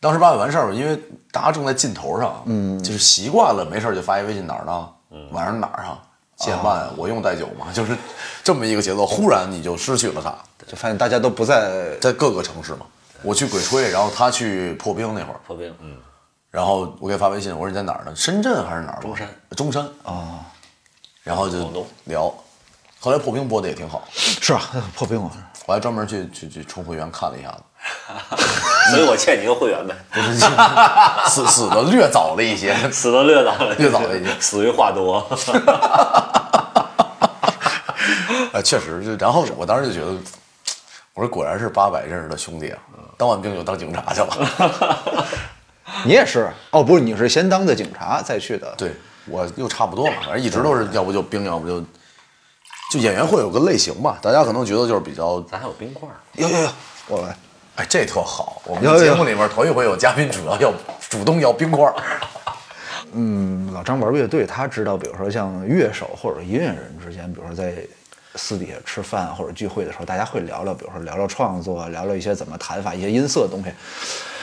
A: 当时八百完事儿，因为大家正在劲头上，嗯，就是习惯了，没事儿就发一微信哪儿呢？晚上哪儿啊？几点半啊？我用带酒嘛？(laughs) 就是这么一个节奏，忽然你就失去了他，
B: 就发现大家都不在，
A: 在各个城市嘛。我去鬼吹，然后他去破冰那会儿，
C: 破冰，嗯，
A: 然后我给他发微信，我说你在哪儿呢？深圳还是哪儿？
C: 中山，
A: 中山
B: 啊。
A: 然后就聊，后来破冰播的也挺好，
B: 是啊，(laughs) 破冰啊，
A: 我还专门去去去充会员看了一下子，(laughs)
C: 所以我欠你一个会员呗。
A: 不 (laughs) 是死死的略早了一些，(laughs)
C: 死的略早了，
A: 略早了一些，
C: 死于话多。(laughs)
A: 哎，确实就，然后我当时就觉得，我说果然是八百认识的兄弟啊，当完兵就当警察去了。
B: 你也是哦，不是，你是先当的警察再去的。
A: 对，我又差不多嘛，反正一直都是，要不就兵，要不就就演员会有个类型吧，大家可能觉得就是比较，
C: 咱还有冰块儿，
B: 有有有，我来，
A: 哎，这特好，我们节目里面头一回有嘉宾主要要主动要冰块儿。(laughs)
B: 嗯，老张玩乐队，他知道，比如说像乐手或者音乐人之间，比如说在私底下吃饭或者聚会的时候，大家会聊聊，比如说聊聊创作，聊聊一些怎么弹法、一些音色的东西。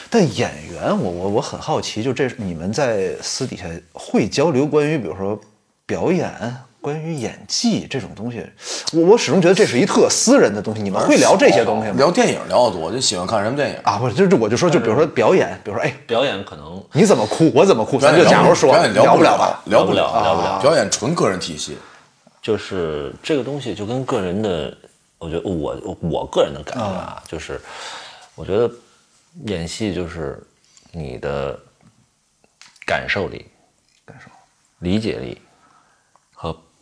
B: 但演员，我我我很好奇，就这你们在私底下会交流关于比如说表演、关于演技这种东西，我我始终觉得这是一特私人的东西。你们会聊这些东西吗？
A: 聊电影聊得多，就喜欢看什么电影
B: 啊？不是，就是我就说，就比如说表演，比如说哎，
C: 表演可能
B: 你怎么哭，我怎么哭，咱就假如说
A: 表演聊
B: 不
A: 了
B: 吧，
A: 聊
C: 不了，聊不了。
A: 表演纯个人体系，
C: 就是这个东西就跟个人的，我觉得我我个人的感觉啊，就是我觉得演戏就是你的感受力、
B: 感受、
C: 理解力和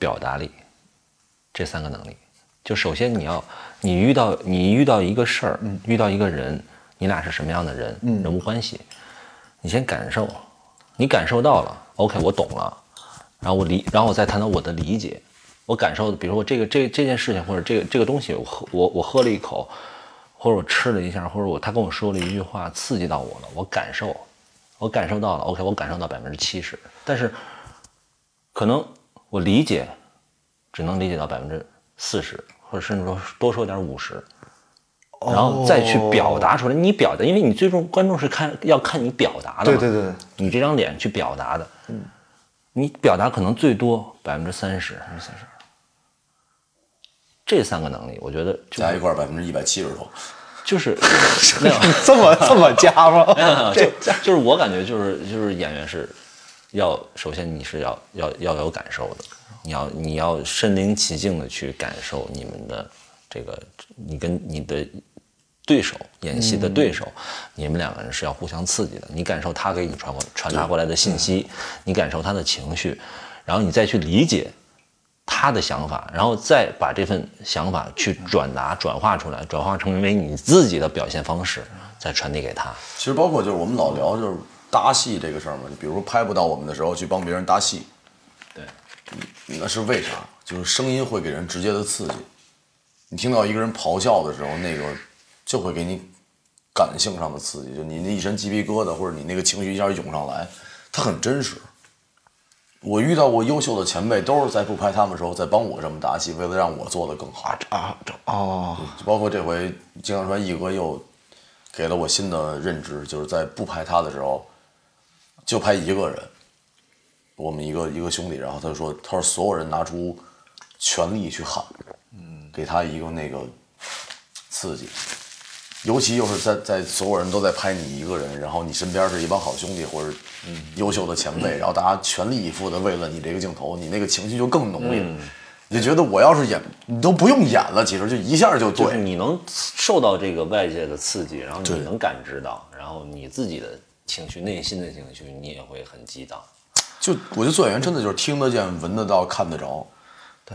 C: 表达力这三个能力。就首先你要，你遇到你遇到一个事儿，遇到一个人，你俩是什么样的人，人物关系，你先感受，你感受到了，OK，我懂了，然后我理，然后我再谈到我的理解。我感受，比如说这个这这件事情，或者这个这个东西，我喝我我喝了一口，或者我吃了一下，或者我他跟我说了一句话，刺激到我了，我感受，我感受到了，OK，我感受到百分之七十，但是可能我理解只能理解到百分之四十，或者甚至说多说点五十，然后再去表达出来。你表达，因为你最终观众是看要看你表达的嘛，
B: 对对对，
C: 你这张脸去表达的，嗯，你表达可能最多百分之三十，三十。这三个能力，我觉得
A: 加一块百分之一百七十多，
C: 就是 (laughs) 没有
B: 这么这么加吗？(laughs)
C: 就就是我感觉就是就是演员是要首先你是要要要有感受的，你要你要身临其境的去感受你们的这个你跟你的对手演戏的对手，你们两个人是要互相刺激的，你感受他给你传过传达过来的信息，你感受他的情绪，然后你再去理解。他的想法，然后再把这份想法去转达、转化出来，转化成为你自己的表现方式，再传递给他。
A: 其实包括就是我们老聊就是搭戏这个事儿嘛，比如拍不到我们的时候去帮别人搭戏，
C: 对，
A: 那是为啥？就是声音会给人直接的刺激，你听到一个人咆哮的时候，那个就会给你感性上的刺激，就你那一身鸡皮疙瘩，或者你那个情绪一下涌上来，它很真实。我遇到过优秀的前辈，都是在不拍他们的时候，在帮我这么搭戏，为了让我做的更好
B: 啊！哦，
A: 就包括这回金刚川一哥又给了我新的认知，就是在不拍他的时候，就拍一个人，我们一个一个兄弟，然后他就说，他说所有人拿出全力去喊，嗯，给他一个那个刺激。尤其又是在在所有人都在拍你一个人，然后你身边是一帮好兄弟或者优秀的前辈，然后大家全力以赴的为了你这个镜头，你那个情绪就更浓烈。你就觉得我要是演，你都不用演了，其实就一下就对。
C: 你能受到这个外界的刺激，然后你能感知到，然后你自己的情绪、内心的情绪，你也会很激荡。
A: 就我觉得做演员真的就是听得见、闻得到、看得着，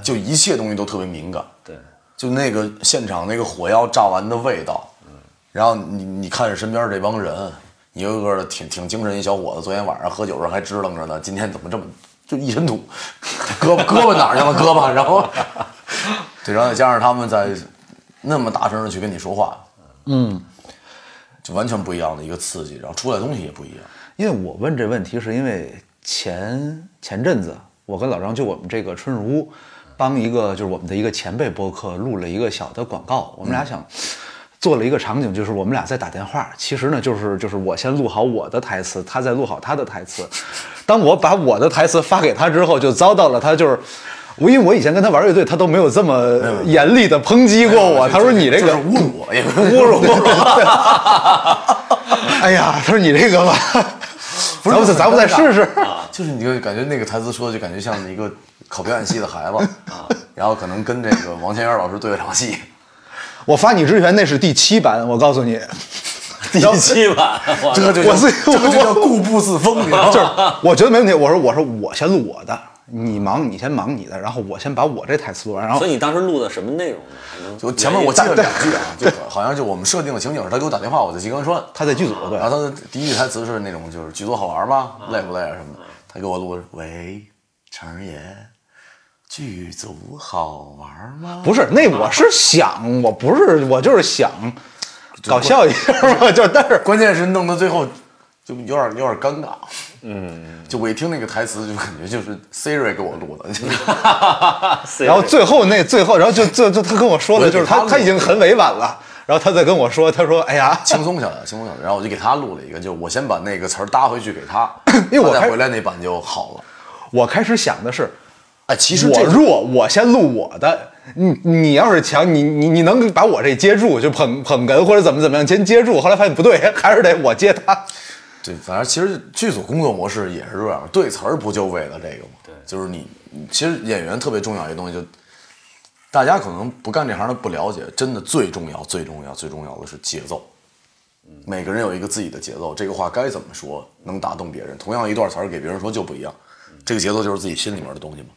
A: 就一切东西都特别敏感。
C: 对，
A: 就那个现场那个火药炸完的味道。嗯然后你你看着身边这帮人，一个个的挺挺精神一小伙子，昨天晚上喝酒时候还支棱着呢，今天怎么这么就一身土，胳膊胳膊哪儿去了胳膊？然后，(laughs) 对，然后再加上他们在那么大声的去跟你说话，嗯，就完全不一样的一个刺激，然后出来东西也不一样。
B: 因为我问这问题，是因为前前阵子我跟老张就我们这个春日屋帮一个就是我们的一个前辈播客录了一个小的广告，我们俩想做了一个场景，就是我们俩在打电话，其实呢就是就是我先录好我的台词，他再录好他的台词。当我把我的台词发给他之后，就遭到了他就是。我因为我以前跟他玩乐队，他都没有这么严厉的抨击过我。他说你这个
A: 侮辱我，也
B: 侮辱我。(laughs) 哎呀，他说你这个吧，(laughs) 不是咱们再试试。
A: 就是你就感觉那个台词说的就感觉像一个考表演系的孩子啊，(laughs) 然后可能跟这个王千源老师对了场戏。
B: 我发你之前那是第七版，我告诉你，
C: 第七版，
A: 这个就
B: 我自己
A: 这叫固步自封，你知道吗？
B: 就是我觉得没问题。我说我说我先录我的，你忙你先忙你的，然后我先把我这台词录完，然后
C: 所以你当时录的什么内容呢？
A: 就前面我记了两句啊，就好像就我们设定的情景是他给我打电话，我在吉刚川，
B: 他在剧组对
A: 然后他的第一句台词是那种就是剧组好玩吗？累不累啊什么的。他给我录的喂，成儿爷，剧组好玩吗？
B: 不是那我是想，我不是我就是想搞笑一下嘛，就但是
A: 关键是弄到最后就有点有点尴尬。嗯，就我一听那个台词，就感觉就是 Siri 给我录的。(laughs)
B: 然后最后那最后，然后就就就他跟我说的就是他他已经很委婉了，然后他再跟我说，他说哎呀，
A: 轻松下来，轻松下来。然后我就给他录了一个，就我先把那个词儿搭回去给他，(laughs)
B: 因为我
A: 再回来那版就好了。
B: 我开始想的是，
A: 哎，其实
B: 我弱，我先录我的。你你要是强，你你你能把我这接住，就捧捧哏或者怎么怎么样，先接住。后来发现不对，还是得我接他。
A: 对，反正其实剧组工作模式也是这样，对词儿不就为了这个吗？对，就是你，其实演员特别重要一个东西，就大家可能不干这行的不了解，真的最重要、最重要、最重要的是节奏。每个人有一个自己的节奏，这个话该怎么说能打动别人？同样一段词儿给别人说就不一样，这个节奏就是自己心里面的东西嘛。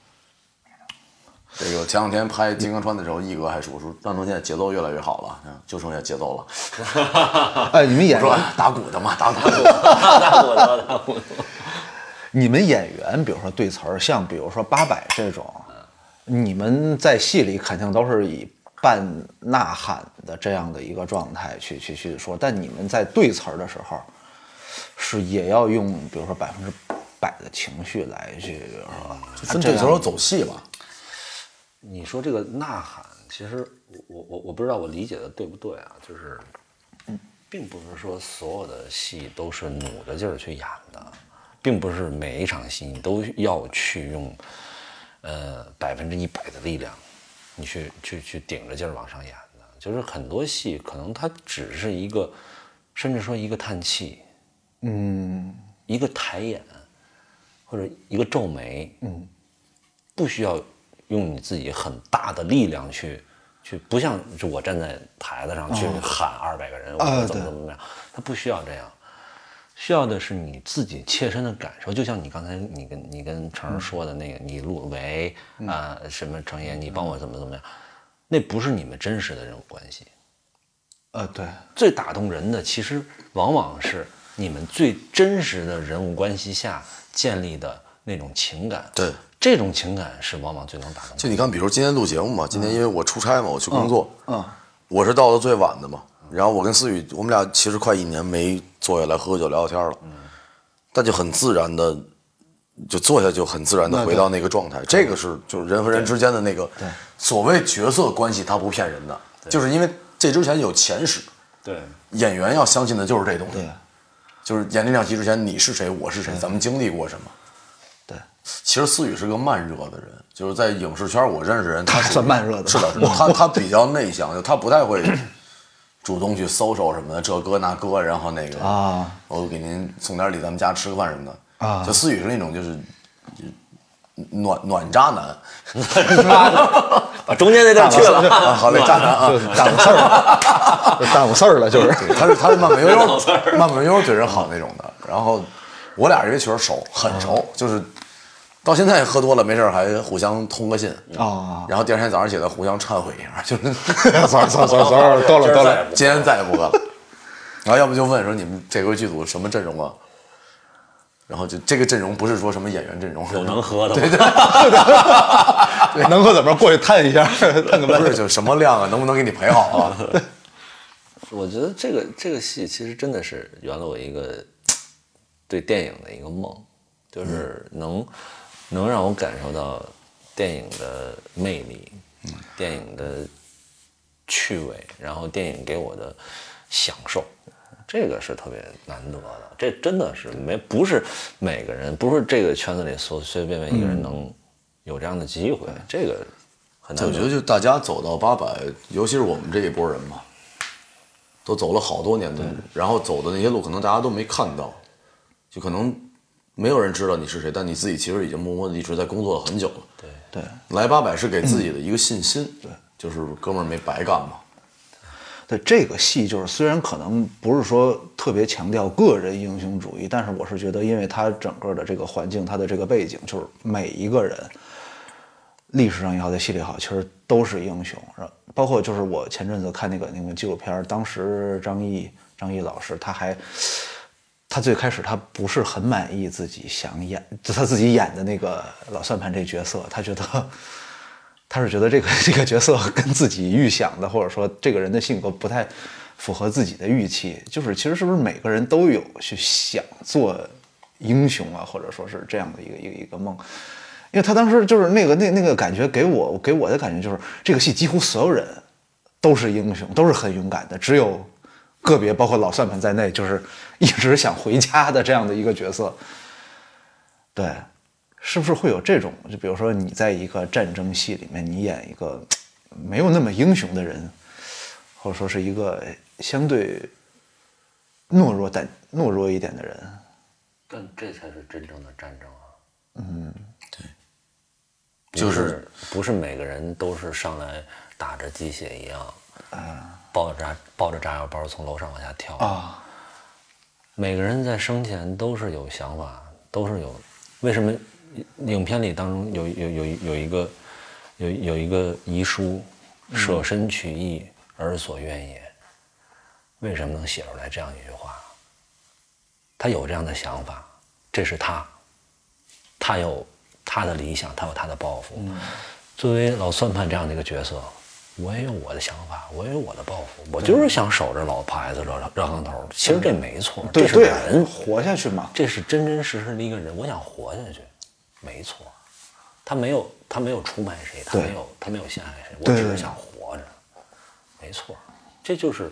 A: 这个前两天拍《金刚川》的时候，一哥还说说让东现在节奏越来越好了，嗯就剩下节奏了。(laughs)
B: 哎，你们演
A: 打鼓的嘛，打鼓的。(laughs)
C: 打鼓的打鼓的。
B: 你们演员，比如说对词儿，像比如说八百这种，你们在戏里肯定都是以半呐喊的这样的一个状态去去去说，但你们在对词儿的时候，是也要用比如说百分之百的情绪来去，比如说
A: 分对词儿走戏吧。
C: 你说这个呐喊，其实我我我不知道我理解的对不对啊，就是，并不是说所有的戏都是努着劲儿去演的，并不是每一场戏你都要去用，呃百分之一百的力量，你去去去顶着劲儿往上演的，就是很多戏可能它只是一个，甚至说一个叹气，嗯，一个抬眼，或者一个皱眉，嗯，不需要用你自己很大的力量去去，不像就我站在台子上去喊二百个人，我
B: 啊
C: 怎么怎么怎么样，他不需要这样，需要的是你自己切身的感受。就像你刚才你跟你跟程儿说的那个，你录喂啊、什么程爷，你帮我怎么怎么样，那不是你们真实的人物关系。
B: 呃对，
C: 最打动人的，其实往往是你们最真实的人物关系下建立的那种情感。
A: 对，
C: 这种情感是往往最能打动。
A: 就你看，比如今天录节目嘛，今天因为我出差嘛，我去工作，
B: 嗯，
A: 我是到的最晚的嘛。然后我跟思雨，我们俩其实快一年没坐下来喝酒聊聊天了，但就很自然的，就坐下就很自然的回到那个状态。这个是就是人和人之间的那个所谓角色关系，它不骗人的，就是因为这之前有前史，
C: 对，
A: 演员要相信的就是这东西
B: 对，
A: 就是演这场戏之前你是谁，我是谁，咱们经历过什么。
B: 对，
A: 其实思雨是个慢热的人，就是在影视圈我认识人，他
B: 算慢热的
A: 是的，是的，他他比较内向，就他不太会主动去搜搜什么的，这哥那哥，然后那个
B: 啊，
A: 我给您送点礼，咱们家吃个饭什么的
B: 啊
A: 就思雨是那种就是暖暖渣男，
C: 把中间那段去了。
A: 啊，好嘞，渣男啊，
B: 耽误事儿了，耽误事儿了，就是。
A: 他是他是慢慢悠悠慢慢悠悠对人好那种的。然后我俩因为确实熟，很熟，就是到现在喝多了没事儿还互相通个信
B: 啊
A: 然后第二天早上起来互相忏悔一下，就是
B: 算了算了算了多了。
A: 今天再也不喝了。然后要不就问说你们这回剧组什么阵容啊？然后就这个阵容不是说什么演员阵容，
C: 有能喝的吗？(laughs)
B: 能喝怎么着过去探一下，(laughs) 探个
A: 不是就什么量啊，能不能给你陪好啊？(laughs)
C: 我觉得这个这个戏其实真的是圆了我一个 (tsk) 对电影的一个梦，就是能、能让我感受到电影的魅力，电影的趣味，然后电影给我的享受，这个是特别难得的。这真的是没不是每个人，不是这个圈子里随随便便一个人能有这样的机会，这个很难。
A: 我觉得就大家走到八百，尤其是我们这一波人嘛，都走了好多年的路，然后走的那些路可能大家都没看到，就可能没有人知道你是谁，但你自己其实已经默默的一直在工作了很久了。
C: 对
B: 对
A: 来八百是给自己的一个信心，对，就是哥们儿没白干嘛。
B: 对这个戏，就是虽然可能不是说特别强调个人英雄主义，但是我是觉得，因为它整个的这个环境，它的这个背景，就是每一个人，历史上也好，在戏里也好，其实都是英雄。然包括就是我前阵子看那个那个纪录片，当时张译张译老师他还。他最开始他不是很满意自己想演，就他自己演的那个老算盘这角色，他觉得他是觉得这个 (laughs) 这个角色跟自己预想的，或者说这个人的性格不太符合自己的预期。就是其实是不是每个人都有去想做英雄啊，或者说是这样的一个一个一个梦？因为他当时就是那个那那个感觉给我给我的感觉就是这个戏几乎所有人都是英雄，都是很勇敢的，只有个别包括老算盘在内，就是一直想回家的这样的一个角色。对，是不是会有这种？就比如说你在一个战争戏里面，你演一个没有那么英雄的人，或者说是一个相对懦弱但懦弱一点的人，
C: 但这才是真正的战争啊！
A: 嗯就是
C: 不是每个人都是上来打着鸡血一样，抱着炸抱着炸药包从楼上往下跳
B: 啊。
C: 每个人在生前都是有想法，都是有。为什么影片里当中有有有有一个有有一个遗书，舍身取义，尔所愿也。为什么能写出来这样一句话？他有这样的想法，这是他，他有他的理想，他有他的抱负。作为老算盘这样的一个角色，我也有我的想法，我也有我的抱负，我就是想守着老牌子、热热炕头。其实这没错，这是
B: 对对
C: 人
B: 活下去嘛。
C: 这是真真实实的一个人，我想活下去，没错。他没有，他没有出卖谁，他没有，他没有陷害谁，我只是想活着，没错。这就是，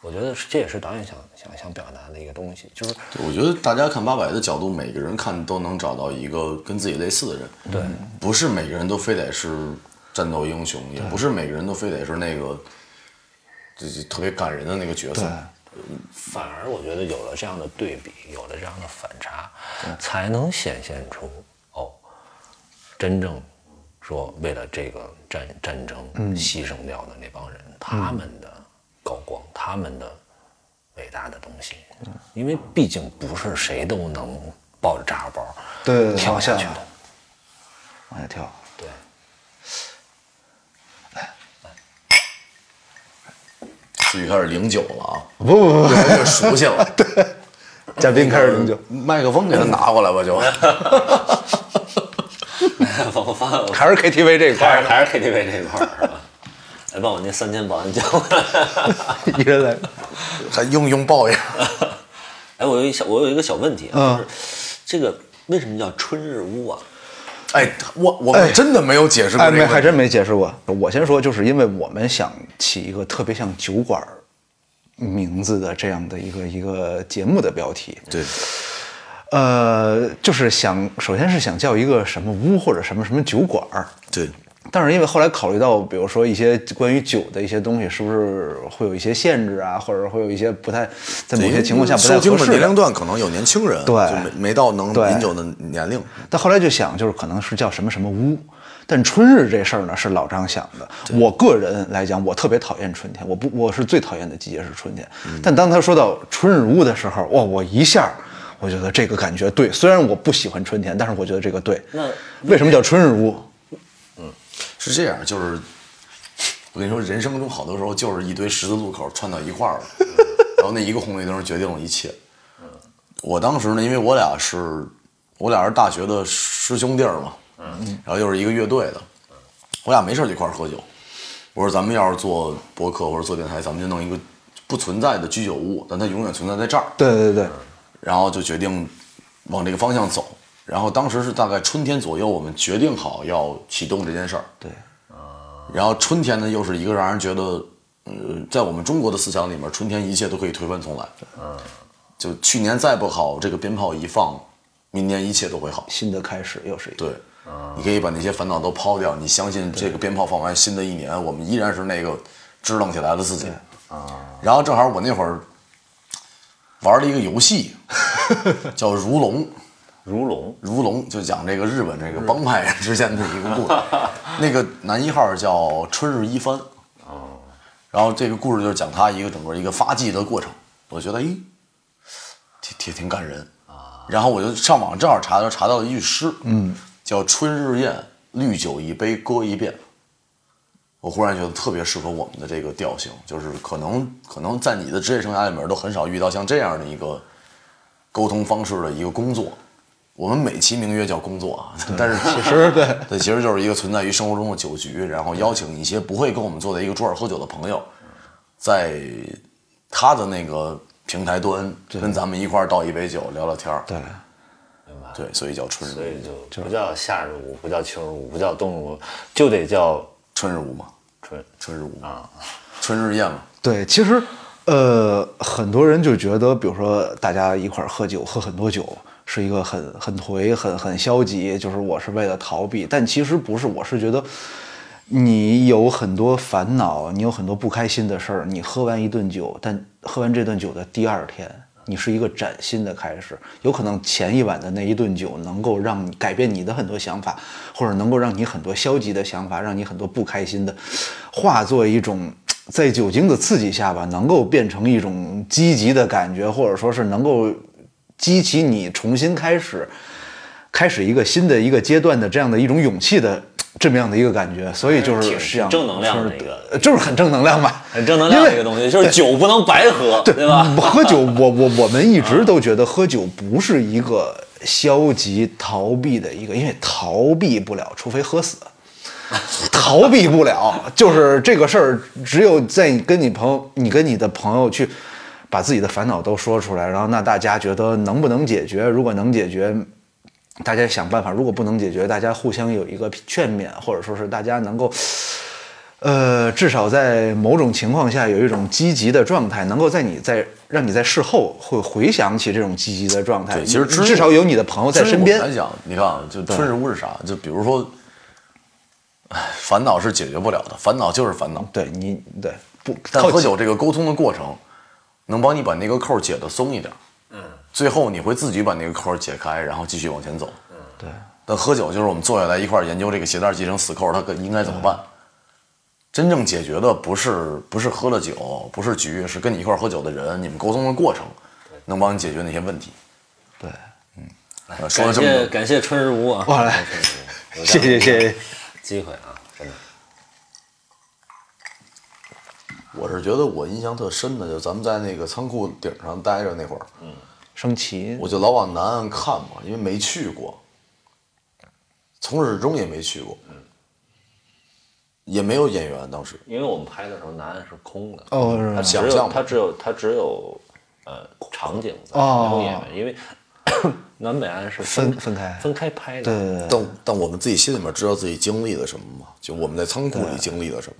C: 我觉得这也是导演想想想表达的一个东西，就是
A: 我觉得大家看八百的角度，每个人看都能找到一个跟自己类似的人。
C: 对，
A: 不是每个人都非得是战斗英雄，也不是每个人都非得是那个，就是特别感人的那个角色。
C: 反而我觉得有了这样的对比，有了这样的反差，才能显现出哦，真正说为了这个战战争牺牲掉的那帮人，他们的高光，他们的伟大的东西。因为毕竟不是谁都能抱着炸药包跳下去的。
B: 往下跳。
A: 思雨开始零九了啊，
B: 不不不
A: 越来越熟悉了。(laughs)
B: 对嘉宾开始零九，
A: 麦克风给他拿过来吧，就。
C: 我发我
B: 还是 KTV 这一块儿，
C: 还是还是 KTV 这一块儿是吧？来把我那三千保安叫过来。(laughs)
B: 一人来。
A: 还用用抱怨。(laughs)
C: 哎，我有一小，我有一个小问题啊，
B: 嗯
C: 就是这个为什么叫春日屋啊？
A: 哎，我我们真的没有解释过
B: 哎，没。还真没解释过。我先说，就是因为我们想起一个特别像酒馆名字的这样的一个一个节目的标题。
A: 对，
B: 呃，就是想，首先是想叫一个什么屋或者什么什么酒馆儿。
A: 对，
B: 但是因为后来考虑到，比如说一些关于酒的一些东西，是不是会有一些限制啊，或者会有一些不太在某些情况下不太合适的。
A: 年龄段可能有年轻人，
B: 对
A: 就没没到能饮酒的年龄。
B: 但后来就想，就是可能是叫什么什么屋。但春日这事儿呢，是老张想的。我个人来讲，我特别讨厌春天，我不，我是最讨厌的季节是春天。但当他说到春日屋的时候，哇，我一下，我觉得这个感觉对。虽然我不喜欢春天，但是我觉得这个对。
C: 那
B: 为什么叫春日屋？
A: 是这样，就是我跟你说，人生中好多时候就是一堆十字路口串到一块儿了，(laughs) 然后那一个红绿灯决定了一切。我当时呢，因为我俩是我俩是大学的师兄弟儿嘛，嗯，然后又是一个乐队的，我俩没事儿就一块儿喝酒。我说咱们要是做博客或者做电台，咱们就弄一个不存在的居酒屋，但它永远存在在这儿。
B: 对对对，
A: 然后就决定往这个方向走。然后当时是大概春天左右，我们决定好要启动这件事儿。
B: 对，
A: 然后春天呢，又是一个让人觉得，呃，在我们中国的思想里面，春天一切都可以推翻重来。嗯，就去年再不好，这个鞭炮一放，明年一切都会好。
B: 新的开始又是一个。
A: 对，你可以把那些烦恼都抛掉，你相信这个鞭炮放完，新的一年我们依然是那个支棱起来的自己。啊，然后正好我那会儿玩了一个游戏，(laughs) 叫《如龙》。
C: 如龙，
A: 如龙就讲这个日本这个帮派人之间的一个故事。(laughs) 那个男一号叫春日一番，哦，然后这个故事就是讲他一个整个一个发迹的过程。我觉得，咦，挺挺挺感人啊。然后我就上网正好查到查到了一句诗，嗯，叫“春日宴，绿酒一杯，歌一遍”。我忽然觉得特别适合我们的这个调性，就是可能可能在你的职业生涯里面都很少遇到像这样的一个沟通方式的一个工作。我们美其名曰叫工作啊，(laughs) 但是
B: 其实 (laughs) 对
A: 对，其实就是一个存在于生活中的酒局，然后邀请一些不会跟我们坐在一个桌上喝酒的朋友，在他的那个平台端跟咱们一块儿倒一杯酒聊聊天儿。
B: 对，
C: 明白？
A: 对，所以叫春日
C: 所以就不叫夏日舞，不叫秋日舞，不叫冬日舞，就得叫
A: 春日舞嘛，
C: 春
A: 春日舞
C: 啊，(laughs)
A: 春日宴嘛。
B: 对，其实呃，很多人就觉得，比如说大家一块儿喝酒，喝很多酒。是一个很很颓、很很消极，就是我是为了逃避，但其实不是。我是觉得，你有很多烦恼，你有很多不开心的事儿。你喝完一顿酒，但喝完这顿酒的第二天，你是一个崭新的开始。有可能前一晚的那一顿酒能够让你改变你的很多想法，或者能够让你很多消极的想法，让你很多不开心的，化作一种在酒精的刺激下吧，能够变成一种积极的感觉，或者说是能够。激起你重新开始，开始一个新的一个阶段的这样的一种勇气的这么样的一个感觉，所以就是这样
C: 正能量的一个，
B: 就是很正能量嘛，
C: 很正能量的一个东西，就是酒不能白喝，对吧？
B: 喝酒，我我我们一直都觉得喝酒不是一个消极逃避的一个，因为逃避不了，除非喝死，(laughs) 逃避不了，就是这个事儿，只有在跟你朋友，你跟你的朋友去。把自己的烦恼都说出来，然后那大家觉得能不能解决？如果能解决，大家想办法；如果不能解决，大家互相有一个劝勉，或者说是大家能够，呃，至少在某种情况下有一种积极的状态，能够在你在让你在事后会回想起这种积极的状态。
A: 对，其实
B: 至少有你的朋友在身边。
A: 来讲，你看啊，就春日屋是啥？就比如说，哎，烦恼是解决不了的，烦恼就是烦恼。
B: 对你，对不？
A: 但喝酒这个沟通的过程。能帮你把那个扣解的松一点，嗯，最后你会自己把那个扣解开，然后继续往前走，
B: 嗯，对。
A: 但喝酒就是我们坐下来一块研究这个鞋带系成死扣，它应该怎么办？真正解决的不是不是喝了酒，不是局，是跟你一块喝酒的人，你们沟通的过程，能帮你解决那些问题。
B: 对，
A: 嗯，说了这么多，
C: 感谢春日屋啊，
B: 哇来，谢 (laughs) 谢谢。谢，
C: 机会啊。
A: 我是觉得我印象特深的，就咱们在那个仓库顶上待着那会儿，
B: 嗯，升旗，
A: 我就老往南岸看嘛，因为没去过，从始至终也没去过，嗯，也没有演员当时，
C: 因为我们拍的时候南岸是空的，
B: 哦，
C: 它只有它只有它只有呃场景在，没有演员，因为 (coughs) 南北岸是
B: 分
C: 分
B: 开
C: 分开拍的，
B: 对，
A: 但但我们自己心里面知道自己经历了什么吗？就我们在仓库里经历了什么？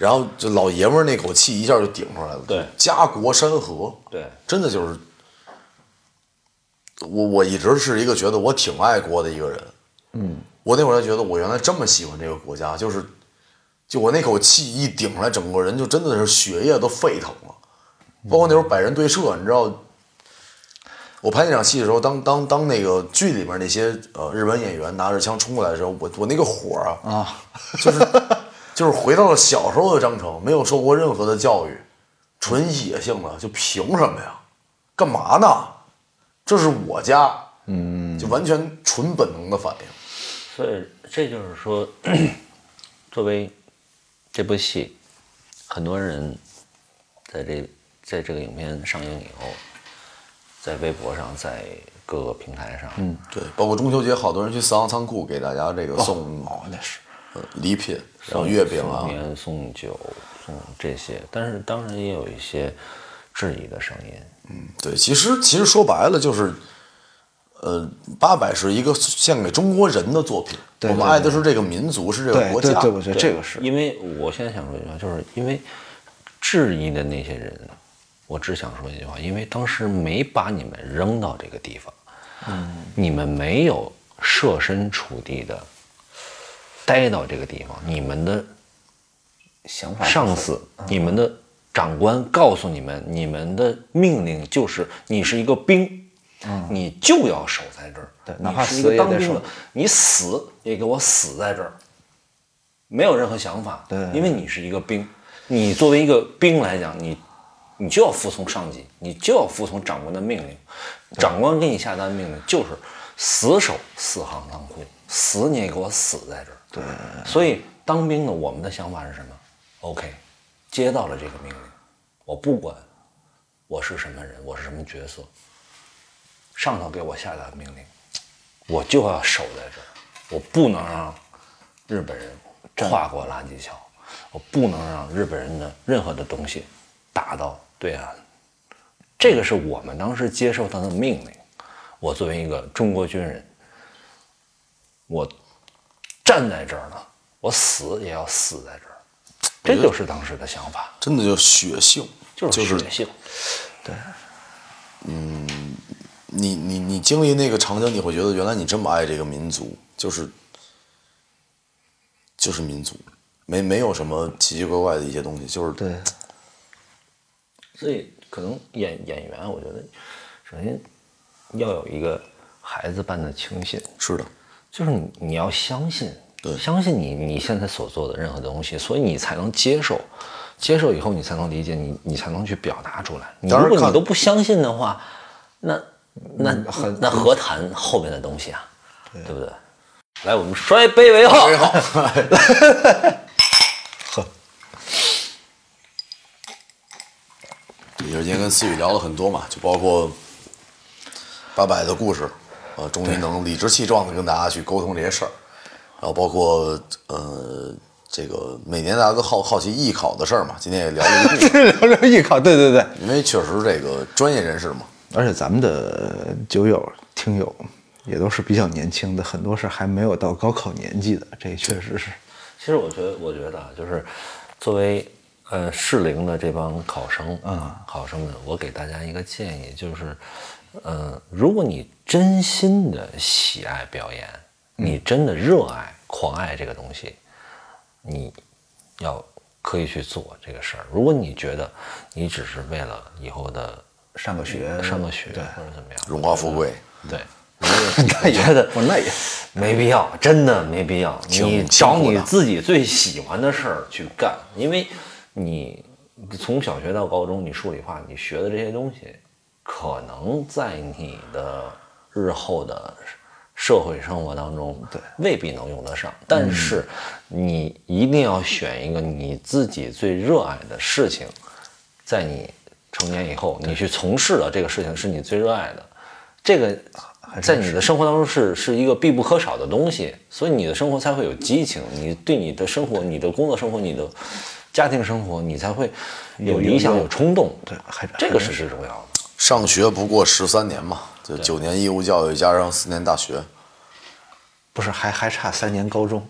A: 然后就老爷们儿那口气一下就顶出来了。
C: 对，
A: 家国山河。
C: 对，
A: 真的就是我，我一直是一个觉得我挺爱国的一个人。
B: 嗯，
A: 我那会儿才觉得我原来这么喜欢这个国家，就是就我那口气一顶出来，整个人就真的是血液都沸腾了。包括那时候百人对射，你知道，我拍那场戏的时候，当当当那个剧里面那些呃日本演员拿着枪冲过来的时候，我我那个火啊
B: 啊，
A: 就是。就是回到了小时候的张成，没有受过任何的教育，纯野性的，就凭什么呀？干嘛呢？这是我家，
B: 嗯，
A: 就完全纯本能的反应。
C: 所以这就是说，(clears throat) 作为这部戏，很多人在这在这个影片上映以后，在微博上，在各个平台上，嗯，
A: 对，包括中秋节，好多人去四行仓库给大家这个送
B: 哦，那是
A: 呃礼品，然后月饼啊。
C: 送，年送酒送这些，但是当然也有一些质疑的声音。
A: 嗯对，其实其实说白了就是，呃，八百是一个献给中国人的作品，
B: 对
A: 我们爱的是这个民族，是这个国家。
B: 对对对，我觉得这个是。
C: 因为我现在想说一句话，就是因为质疑的那些人，我只想说一句话，因为当时没把你们扔到这个地方，嗯，你们没有设身处地的待到这个地方，你们的
B: 想法
C: 上司、你们的长官告诉你们，你们的命令就是你是一个兵，你就要守在这儿，
B: 对哪怕
C: 是一
B: 死也得
C: 个当兵的
B: 守，
C: 你死也给我死在这儿，没有任何想法，
B: 对
C: 因为你是一个兵，你作为一个兵来讲，你你就要服从上级，你就要服从长官的命令，长官给你下达命令就是死守四行仓库，死你也给我死在这儿。对，所以当兵的我们的想法是什么？OK，接到了这个命令，我不管我是什么人，我是什么角色，上头给我下达命令，我就要守在这儿，我不能让日本人跨过垃圾桥，我不能让日本人的任何的东西打到对岸。这个是我们当时接受他的命令。我作为一个中国军人，我站在这儿呢，我死也要死在这儿，这就是当时的想法，
A: 真的就血性，
C: 就是血性。
A: 对，嗯你你你经历那个场景，你会觉得原来你这么爱这个民族，就是就是民族，没没有什么奇奇怪怪的一些东西，就是
B: 对。
C: 所以可能演演员，我觉得首先要有一个孩子般的清醒，
A: 是的，
C: 就是你你要相信，
A: 对
C: 相信你你现在所做的任何东西，所以你才能接受，接受以后你才能理解，你你才能去表达出来。你如果你都不相信的话，那那那何谈后面的东西啊？对不对？来，我们摔杯为号。(laughs)
A: 也是今天跟思雨聊了很多嘛，就包括八百的故事，呃，终于能理直气壮的跟大家去沟通这些事儿，然后包括呃这个每年大家都好好奇艺考的事儿嘛，今天也聊了一部，
B: 聊聊艺考，对对对，
A: 因为确实这个专业人士嘛，
B: 而且咱们的酒友听友也都是比较年轻的，很多是还没有到高考年纪的，这确实是。
C: 其实我觉得，我觉得啊，就是作为呃适龄的这帮考生啊，考生们，我给大家一个建议，就是，呃，如果你真心的喜爱表演，你真的热爱、狂爱这个东西，你要可以去做这个事儿。如果你觉得你只是为了以后的
B: 上个学
C: 上个学或者怎么样，
A: 荣华富贵，
C: 对，我觉得
B: 我那也
C: 没必要，真的没必要。你找你自己最喜欢的事儿去干，因为你从小学到高中，你数理化你学的这些东西，可能在你的日后的社会生活当中，对，未必能用得上。但是你一定要选一个你自己最热爱的事情，在你成年以后，你去从事的这个事情是你最热爱的，这个在你的生活当中是是一个必不可少的东西，所以你的生活才会有激情，你对你的生活、你的工作生活、你的家庭生活，你才会有理想、有冲动。
B: 对还
C: 这个是最重要的。
A: 上学不过十三年嘛，就九年义务教育加上四年大学，
B: 不是还还差三年高中，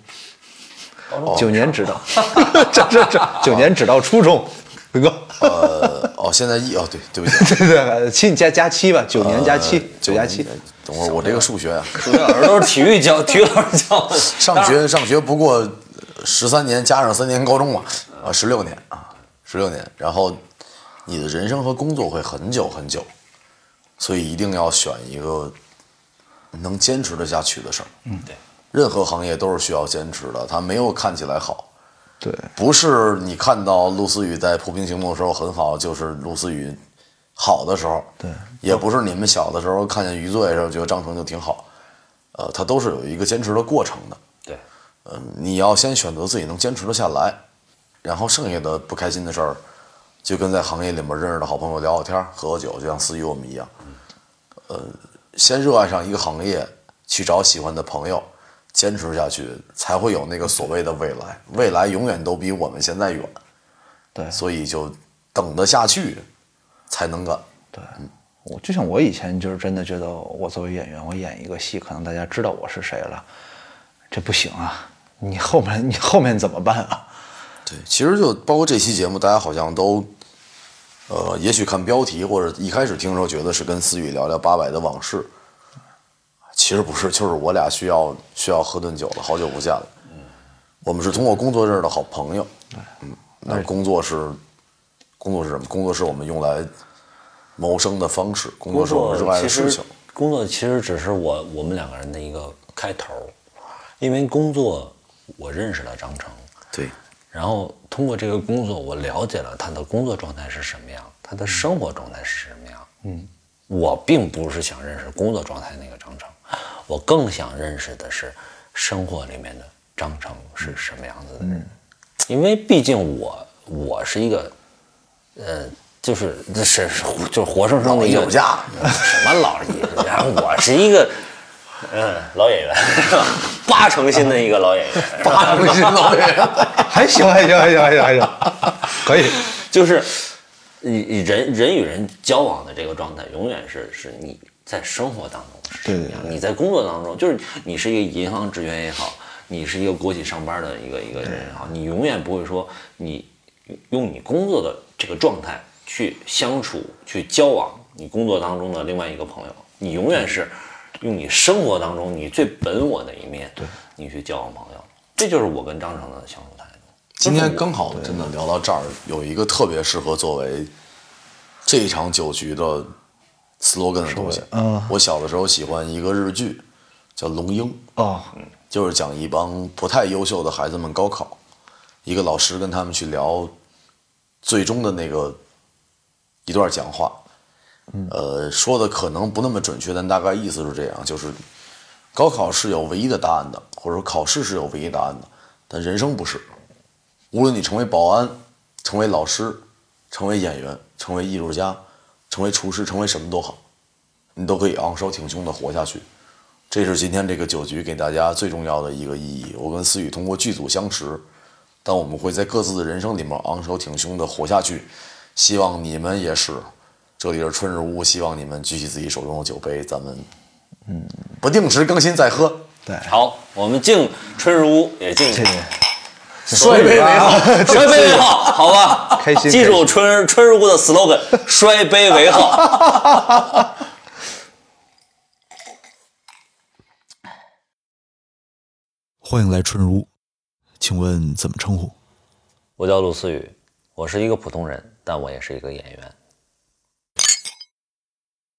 C: 中？
B: 九年只到，(laughs) 这这这九年只到初中，伟哥，
A: 呃，哦，现在一哦，对，对不起，(laughs)
B: 对对，七加加七吧，九年加七，
A: 呃
B: 九加七，
A: 等会儿我这个数学啊，
C: 数学老师都是体育教，(laughs) 体育老师教。的。
A: 上学上学不过十三年加上三年高中嘛，啊，十六年啊，十六年。然后你的人生和工作会很久很久，所以一定要选一个能坚持得下去的事儿。嗯，
C: 对，
A: 任何行业都是需要坚持的，它没有看起来好。
B: 对，
A: 不是你看到陆思雨在ภู平行动的时候很好，就是陆思雨好的时候。
B: 对，
A: 也不是你们小的时候看见余罪的时候觉得张成就挺好，呃，他都是有一个坚持的过程的。
C: 对，
A: 嗯，你要先选择自己能坚持得下来，然后剩下的不开心的事儿，就跟在行业里面认识的好朋友聊聊天儿、喝喝酒，就像思雨我们一样，呃，先热爱上一个行业，去找喜欢的朋友，坚持下去，才会有那个所谓的未来。未来永远都比我们现在远，
B: 对
A: 所以就等得下去，才能干。
B: 对，我就像我以前就是真的觉得，我作为演员，我演一个戏，可能大家知道我是谁了，这不行啊！你后面你后面怎么办啊？
A: 对，其实就包括这期节目，大家好像都，呃，也许看标题或者一开始听的时候觉得是跟思雨聊聊八百的往事，其实不是，就是我俩需要需要喝顿酒了，好久不见了。我们是通过工作认识的好朋友。嗯，那工作是工作是什么？工作是我们用来谋生的方式，工作是我们热爱的事情。
C: 工作其实只是我我们两个人的一个开头，因为工作我认识了张成，
A: 对，
C: 然后通过这个工作，我了解了他的工作状态是什么样，他的生活状态是什么样。嗯，我并不是想认识工作状态那个张成，我更想认识的是生活里面的张成是什么样子的人，因为毕竟我我是一个，呃，就是这是是就是活生生的一个
A: 老艺术家
C: 什么老艺术家，我是一个。嗯，老演员，(laughs) 八成新的一个老演员，(laughs)
A: 八成新老演员。(laughs)
B: 还行还行还行还行。还行，可以。
C: 就是你你人人与人交往的这个状态，永远是是你在生活当中是什么样，你在工作当中，就是你是一个银行职员也好，你是一个国企上班的一个一个人也好，你永远不会说你用你工作的这个状态去相处、去交往你工作当中的另外一个朋友，你永远是用你生活当中你最本我的一面，对，你去交往朋友，这就是我跟张成的相处态度。
A: 今天刚好真的聊到这儿，有一个特别适合作为这一场酒局的 slogan 的东西。
B: 嗯
A: 我小的时候喜欢一个日剧，叫《龙樱》，
B: 哦，
A: 就是讲一帮不太优秀的孩子们高考，一个老师跟他们去聊最终的那个一段讲话。呃，说的可能不那么准确，但大概意思是这样：就是高考是有唯一的答案的，或者说考试是有唯一答案的，但人生不是。无论你成为保安、成为老师、成为演员、成为艺术家、成为厨师、成为什么都好，你都可以昂首挺胸地活下去。这是今天这个酒局给大家最重要的一个意义。我跟思雨通过剧组相识，但我们会在各自的人生里面昂首挺胸地活下去。希望你们也是。这里是春日屋，希望你们举起自己手中的酒杯，咱们嗯不定时更新再喝。
B: 对，
C: 好，我们敬春日屋，也敬
B: 谢谢。
A: 摔杯为号，(laughs)
C: 摔杯为号，好吧？
B: 开心
C: 记住春春日屋的 slogan：摔杯为号。(laughs)
D: 欢迎来春如，请问怎么称呼？
C: 我叫陆思雨，我是一个普通人，但我也是一个演员。